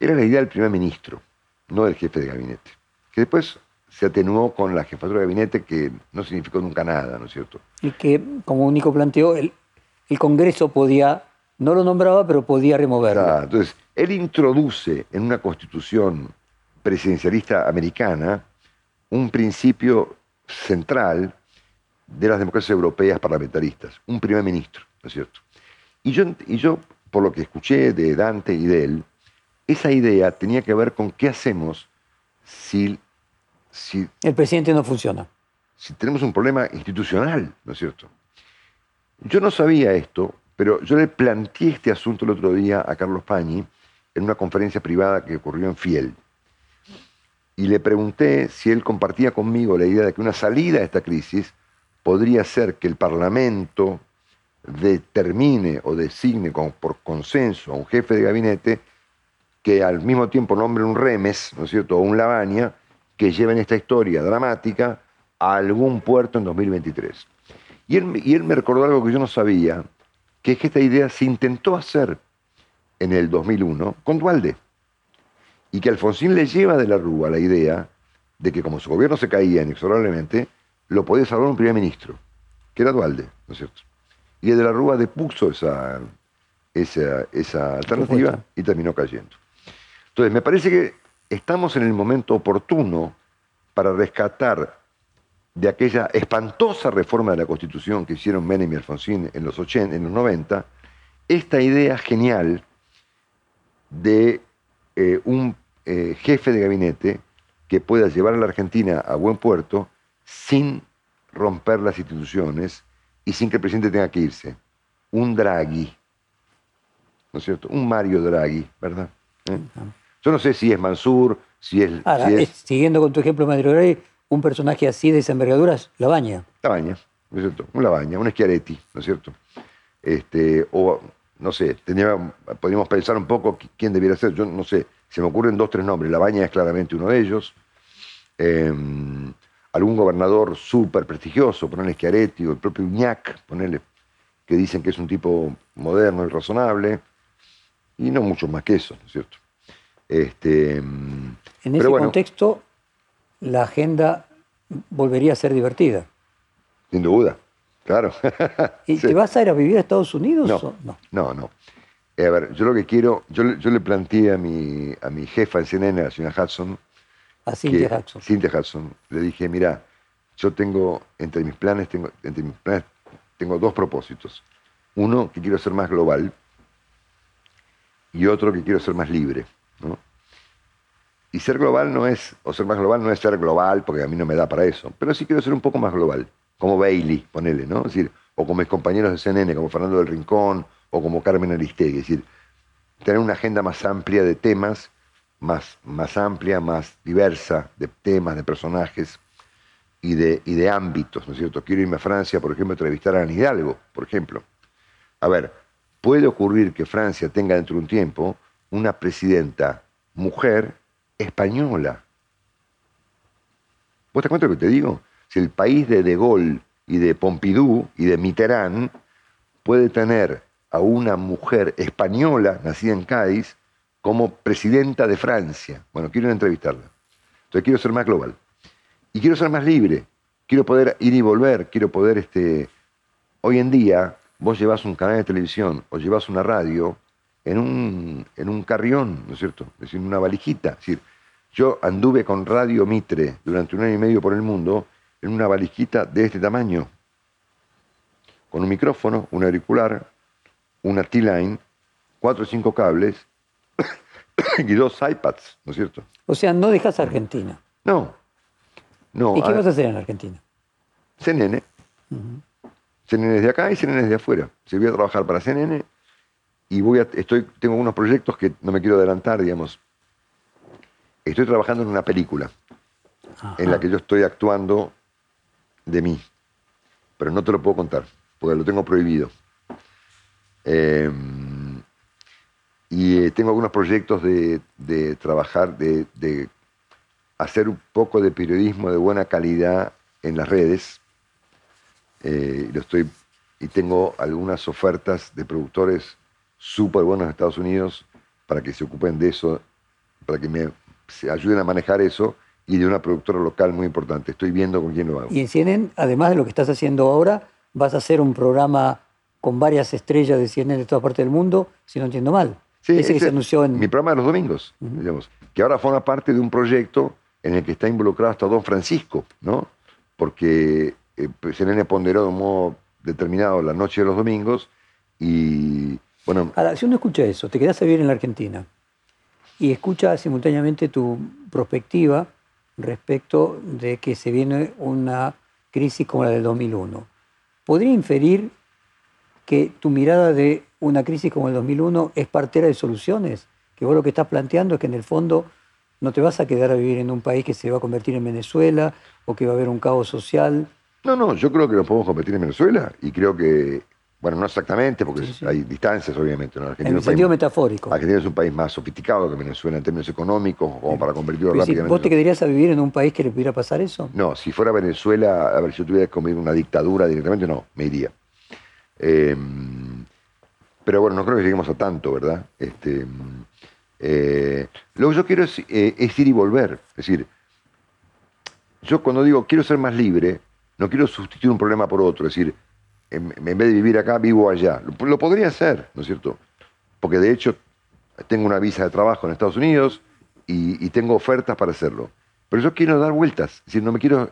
era la idea del primer ministro, no del jefe de gabinete. Que después se atenuó con la jefatura de gabinete, que no significó nunca nada, ¿no es cierto? Y que, como único planteó, el, el Congreso podía, no lo nombraba, pero podía removerlo. entonces, él introduce en una constitución presidencialista americana un principio central de las democracias europeas parlamentaristas, un primer ministro, ¿no es cierto? Y yo, y yo, por lo que escuché de Dante y de él, esa idea tenía que ver con qué hacemos si el presidente no funciona. Si tenemos un problema institucional, ¿no es cierto? Yo no sabía esto, pero yo le planteé este asunto el otro día a Carlos Pañi en una conferencia privada que ocurrió en Fiel. Y le pregunté si él compartía conmigo la idea de que una salida a esta crisis podría ser que el Parlamento determine o designe por consenso a un jefe de gabinete que al mismo tiempo nombre un remes, ¿no es cierto?, o un Lavagna, que lleven esta historia dramática a algún puerto en 2023. Y él, y él me recordó algo que yo no sabía, que es que esta idea se intentó hacer en el 2001 con Dualde. Y que Alfonsín le lleva de la Rúa la idea de que como su gobierno se caía inexorablemente, lo podía salvar un primer ministro, que era Dualde, ¿no es cierto? Y de la Rúa depuso esa, esa, esa alternativa y terminó cayendo. Entonces, me parece que estamos en el momento oportuno para rescatar de aquella espantosa reforma de la Constitución que hicieron Menem y Alfonsín en los, 80, en los 90, esta idea genial de eh, un eh, jefe de gabinete que pueda llevar a la Argentina a buen puerto sin romper las instituciones y sin que el presidente tenga que irse. Un Draghi, ¿no es cierto? Un Mario Draghi, ¿verdad? ¿Eh? Yo no sé si es Mansur, si es... Siguiendo con tu ejemplo, Mario Rey, un personaje así de esa envergadura es Labaña. Labaña, ¿no es cierto? Un Labaña, un Schiaretti, ¿no es cierto? Este, o, no sé, podríamos pensar un poco quién debiera ser. Yo no sé, se me ocurren dos, tres nombres. Labaña es claramente uno de ellos. Em, algún gobernador súper prestigioso, ponerle Schiaretti o el propio Uñac, ponerle, que dicen que es un tipo moderno y razonable. Y no mucho más que eso, ¿no es cierto? Este, en ese contexto, la agenda volvería a ser divertida. Sin duda, claro. ¿Y te vas a ir a vivir a Estados Unidos? No, no. no, no. Eh, a ver, yo lo que quiero, yo, le planteé a mi, a mi jefa en CNN, a la señora Hudson. A Cynthia Hudson. Cynthia Hudson. Le dije, mira, yo tengo, entre mis planes, tengo, entre mis planes, tengo dos propósitos. Uno, que quiero ser más global, y otro, que quiero ser más libre. Y ser global no es, o ser más global no es ser global, porque a mí no me da para eso, pero sí quiero ser un poco más global, como Bailey, ponele, ¿no? Es decir, o como mis compañeros de CNN, como Fernando del Rincón, o como Carmen Aristegui, es decir, tener una agenda más amplia de temas más, más amplia, más diversa de temas, de personajes y de, y de ámbitos, ¿no es cierto? Quiero irme a Francia, por ejemplo, a entrevistar a Ana Hidalgo, por ejemplo. A ver, puede ocurrir que Francia tenga dentro de un tiempo una presidenta mujer española. ¿Vos te cuenta lo que te digo? Si el país de De Gaulle y de Pompidou y de Mitterrand puede tener a una mujer española nacida en Cádiz como presidenta de Francia. Bueno, quiero entrevistarla. Entonces quiero ser más global. Y quiero ser más libre. Quiero poder ir y volver. Quiero poder, este... Hoy en día, vos llevas un canal de televisión o llevas una radio en un, en un carrión, ¿no es cierto? Es decir, en una valijita. Es decir, yo anduve con Radio Mitre durante un año y medio por el mundo en una valijita de este tamaño, con un micrófono, un auricular, una T-Line, cuatro o cinco cables y dos iPads, ¿no es cierto? O sea, no dejas Argentina. No, no. ¿Y qué vas a hacer en Argentina? CNN. CNN de acá y CNN de afuera. Si voy a trabajar para CNN y voy a, estoy, tengo unos proyectos que no me quiero adelantar, digamos. Estoy trabajando en una película en la que yo estoy actuando de mí, pero no te lo puedo contar, porque lo tengo prohibido. Em, y eh, tengo algunos proyectos de, trabajar, de, hacer un poco de periodismo de buena calidad en las redes. Eh, lo estoy, y tengo algunas ofertas de productores súper buenos en Estados Unidos para que se ocupen de eso, para que me ayuden a manejar eso y de una productora local muy importante. Estoy viendo con quién lo hago. Y en CNN, además de lo que estás haciendo ahora, vas a hacer un programa con varias estrellas de CNN de toda parte del mundo, si no entiendo mal. Sí, ese que se anunció en... Mi programa de los domingos, digamos, que ahora forma parte de un proyecto en el que está involucrado hasta Don Francisco, ¿no? Porque eh, CNN ponderó de un modo determinado la noche de los domingos y, bueno... Ahora, si uno escucha eso, te quedas a vivir en la Argentina y escucha simultáneamente tu perspectiva respecto de que se viene una crisis como la del 2001. ¿Podría inferir que tu mirada de una crisis como el 2001 es partera de soluciones? Que vos lo que estás planteando es que en el fondo no te vas a quedar a vivir en un país que se va a convertir en Venezuela o que va a haber un caos social. No, no, yo creo que nos podemos convertir en Venezuela y creo que bueno, no exactamente, porque hay distancias, obviamente. ¿no? en el sentido metafórico. Argentina es un país más sofisticado que Venezuela en términos económicos, como para convertirlo rápidamente. ¿Vos te quedarías a vivir en un país que le pudiera pasar eso? No, si fuera Venezuela, a ver, si yo tuviera que comer una dictadura directamente, no, me iría. Em, pero bueno, no creo que lleguemos a tanto, ¿verdad? Este, eh, lo que yo quiero es, eh, es ir y volver. Es decir, yo cuando digo quiero ser más libre, no quiero sustituir un problema por otro. Es decir, en, vez de vivir acá, vivo allá. Lo, podría hacer, ¿no es cierto? Porque de hecho tengo una visa de trabajo en Estados Unidos y, tengo ofertas para hacerlo. Pero yo quiero dar vueltas, es decir, no me quiero,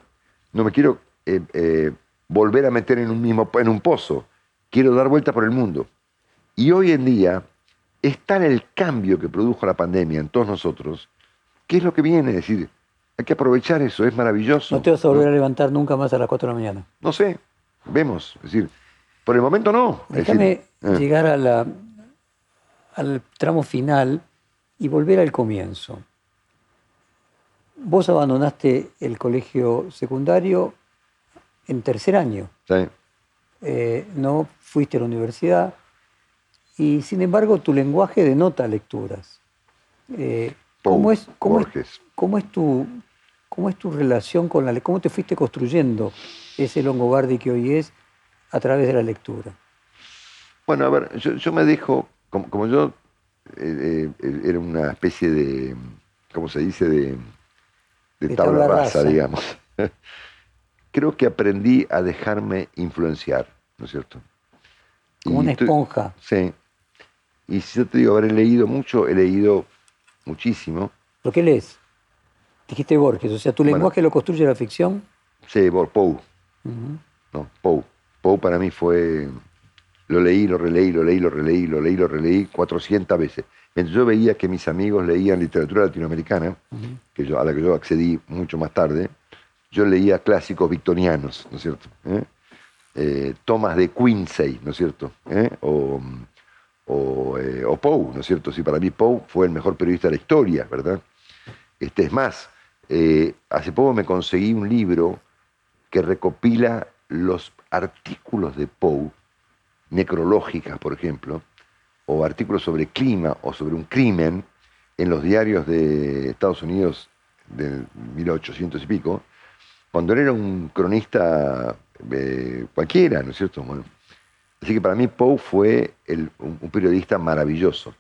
no me quiero eh, volver a meter en un, mismo, en un pozo. Quiero dar vueltas por el mundo. Y hoy en día está en el cambio que produjo la pandemia en todos nosotros. ¿Qué es lo que viene? Es decir, hay que aprovechar eso, es maravilloso. No te vas a volver a levantar nunca más a las 4 de la mañana. No sé, vemos. Es decir, por el momento no. Déjame eh. llegar a la, al tramo final y volver al comienzo. Vos abandonaste el colegio secundario en tercer año. Sí. Eh, no fuiste a la universidad y sin embargo tu lenguaje denota lecturas. Eh, ¿cómo, es, cómo, es, cómo, es, tu, ¿Cómo es tu relación con la ¿Cómo te fuiste construyendo ese Longobardi que hoy es a través de la lectura? Bueno, a ver, yo, me dejo, como, yo eh, eh, era una especie de, ¿cómo se dice?, de, tabla, rasa, digamos. Creo que aprendí a dejarme influenciar, ¿no es cierto? Como una esponja. Sí. Y si yo te digo, haber leído mucho, he leído muchísimo. ¿Por qué lees? Dijiste Borges, o sea, ¿tu lenguaje lo construye la ficción? Sí, Poe. No, Poe. Poe para mí fue. Lo leí, lo releí, lo leí, lo releí, lo leí, lo releí 400 veces. Mientras yo veía que mis amigos leían literatura latinoamericana, que yo, a la que yo accedí mucho más tarde, yo leía clásicos victorianos, ¿no es cierto? ¿Eh? Eh, Thomas de Quincy, ¿no es cierto? ¿Eh? O, o, eh, o Poe, ¿no es cierto? Sí, para mí Poe fue el mejor periodista de la historia, ¿verdad? Este es más, eh, hace poco me conseguí un libro que recopila los artículos de Poe, necrológicas, por ejemplo, o artículos sobre clima o sobre un crimen en los diarios de Estados Unidos del 1800 y pico, cuando él era un cronista eh, cualquiera, ¿no es cierto? Así que para mí Poe fue un, periodista maravilloso.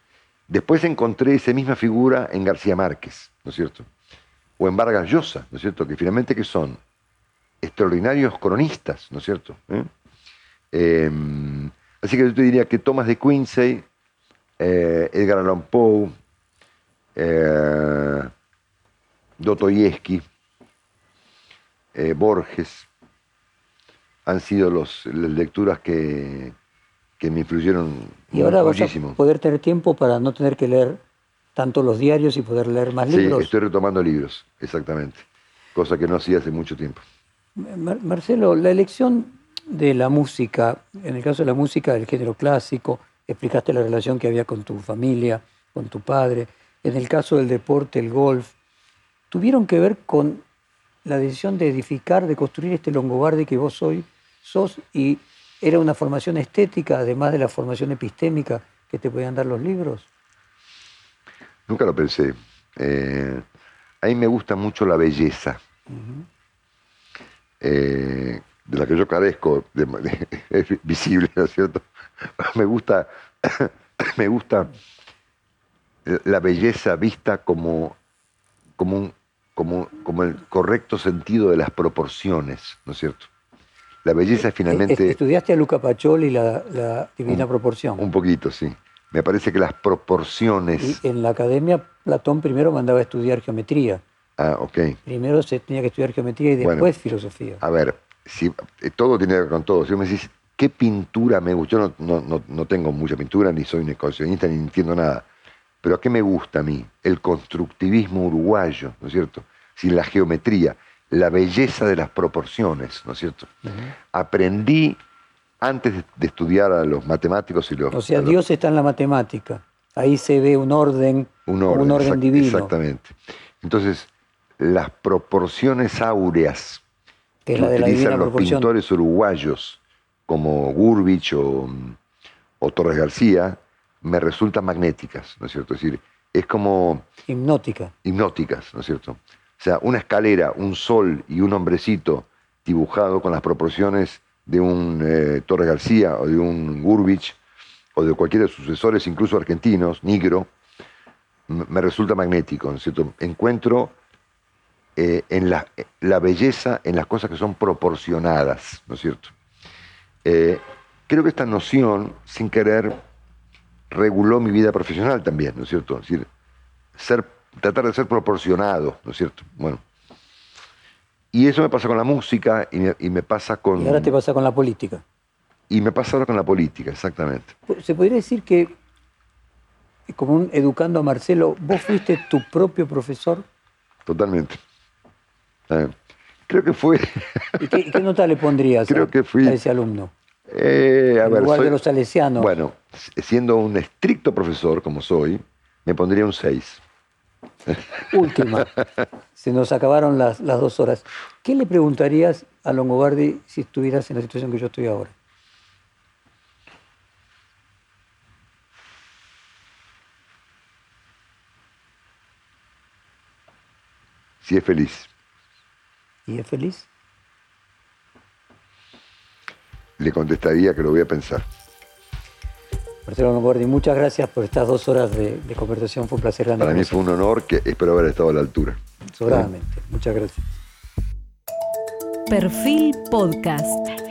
Después encontré esa misma figura en García Márquez, ¿no es cierto? O en Vargas Llosa, ¿no es cierto? Que finalmente que son extraordinarios cronistas, ¿no es cierto? ¿Eh? Em, así que yo te diría que Thomas de Quincy, eh, Edgar Allan Poe, Dostoyevsky, Borges, han sido los, las lecturas que, que me influyeron y ahora muchísimo. Vas a poder tener tiempo para no tener que leer tanto los diarios y poder leer más libros. Sí, estoy retomando libros, exactamente, cosa que no hacía hace mucho tiempo. Marcelo, la elección de la música, en el caso de la música del género clásico, explicaste la relación que había con tu familia, con tu padre, en el caso del deporte, el golf, tuvieron que ver con la decisión de edificar, de construir este Longobardi que vos hoy sos y era una formación estética, además de la formación epistémica que te podían dar los libros? Nunca lo pensé. Eh, a mí me gusta mucho la belleza, eh, de la que yo carezco, es visible, ¿no es cierto? Me gusta, me gusta la belleza vista como, como, como, como el correcto sentido de las proporciones, ¿no es cierto? La belleza finalmente... ¿Estudiaste a Luca Pacioli la, la Divina Proporción? Un poquito, sí. Me parece que las proporciones... Y en la academia Platón primero mandaba a estudiar geometría. Ah, ok. Primero se tenía que estudiar geometría y después filosofía. A ver, si, eh, todo tiene que ver con todo. Si me decís, ¿qué pintura me gusta? Yo no, no, no, tengo mucha pintura, ni soy un economista, ni entiendo nada. Pero ¿a qué me gusta a mí? El constructivismo uruguayo, ¿no es cierto? Sin la geometría, la belleza de las proporciones, ¿no es cierto? Aprendí antes de, estudiar a los matemáticos y los... O sea, Dios está en la matemática. Ahí se ve un orden, un orden, divino. Exactamente. Entonces, las proporciones áureas que, utilizan los pintores uruguayos como Gurbich o, o Torres García, me resultan magnéticas, ¿no es cierto? Es decir, es como... Hipnótica. Hipnóticas, ¿no es cierto? O sea, una escalera, un sol y un hombrecito dibujado con las proporciones de un eh, Torres García o de un Gurbich o de cualquiera de sus sucesores, incluso argentinos, negro, me resulta magnético, ¿no es cierto? Encuentro eh, en la, la, belleza en las cosas que son proporcionadas, ¿no es cierto? Eh, creo que esta noción, sin querer, reguló mi vida profesional también, ¿no es cierto? Es decir, ser, tratar de ser proporcionado, ¿no es cierto? Bueno. Y eso me pasa con la música y me, pasa con... Y ahora te pasa con la política. Y me pasa ahora con la política, exactamente. ¿Se podría decir que, como un educando a Marcelo, vos fuiste tu propio profesor? Totalmente. Eh, creo que fue... ¿Y qué, nota le pondrías creo que fui, a ese alumno? Eh, a en lugar de los salesianos. Bueno, siendo un estricto profesor como soy, me pondría un 6. Última. Se nos acabaron las, las, dos horas. ¿Qué le preguntarías a Longobardi si estuvieras en la situación que yo estoy ahora? Si es feliz. ¿Y es feliz? le contestaría que lo voy a pensar. Marcelo Longobardi, muchas gracias por estas dos horas de, conversación. Fue un placer grande. Para mí fue un honor que espero haber estado a la altura. Sobradamente. Muchas gracias. Perfil Podcast.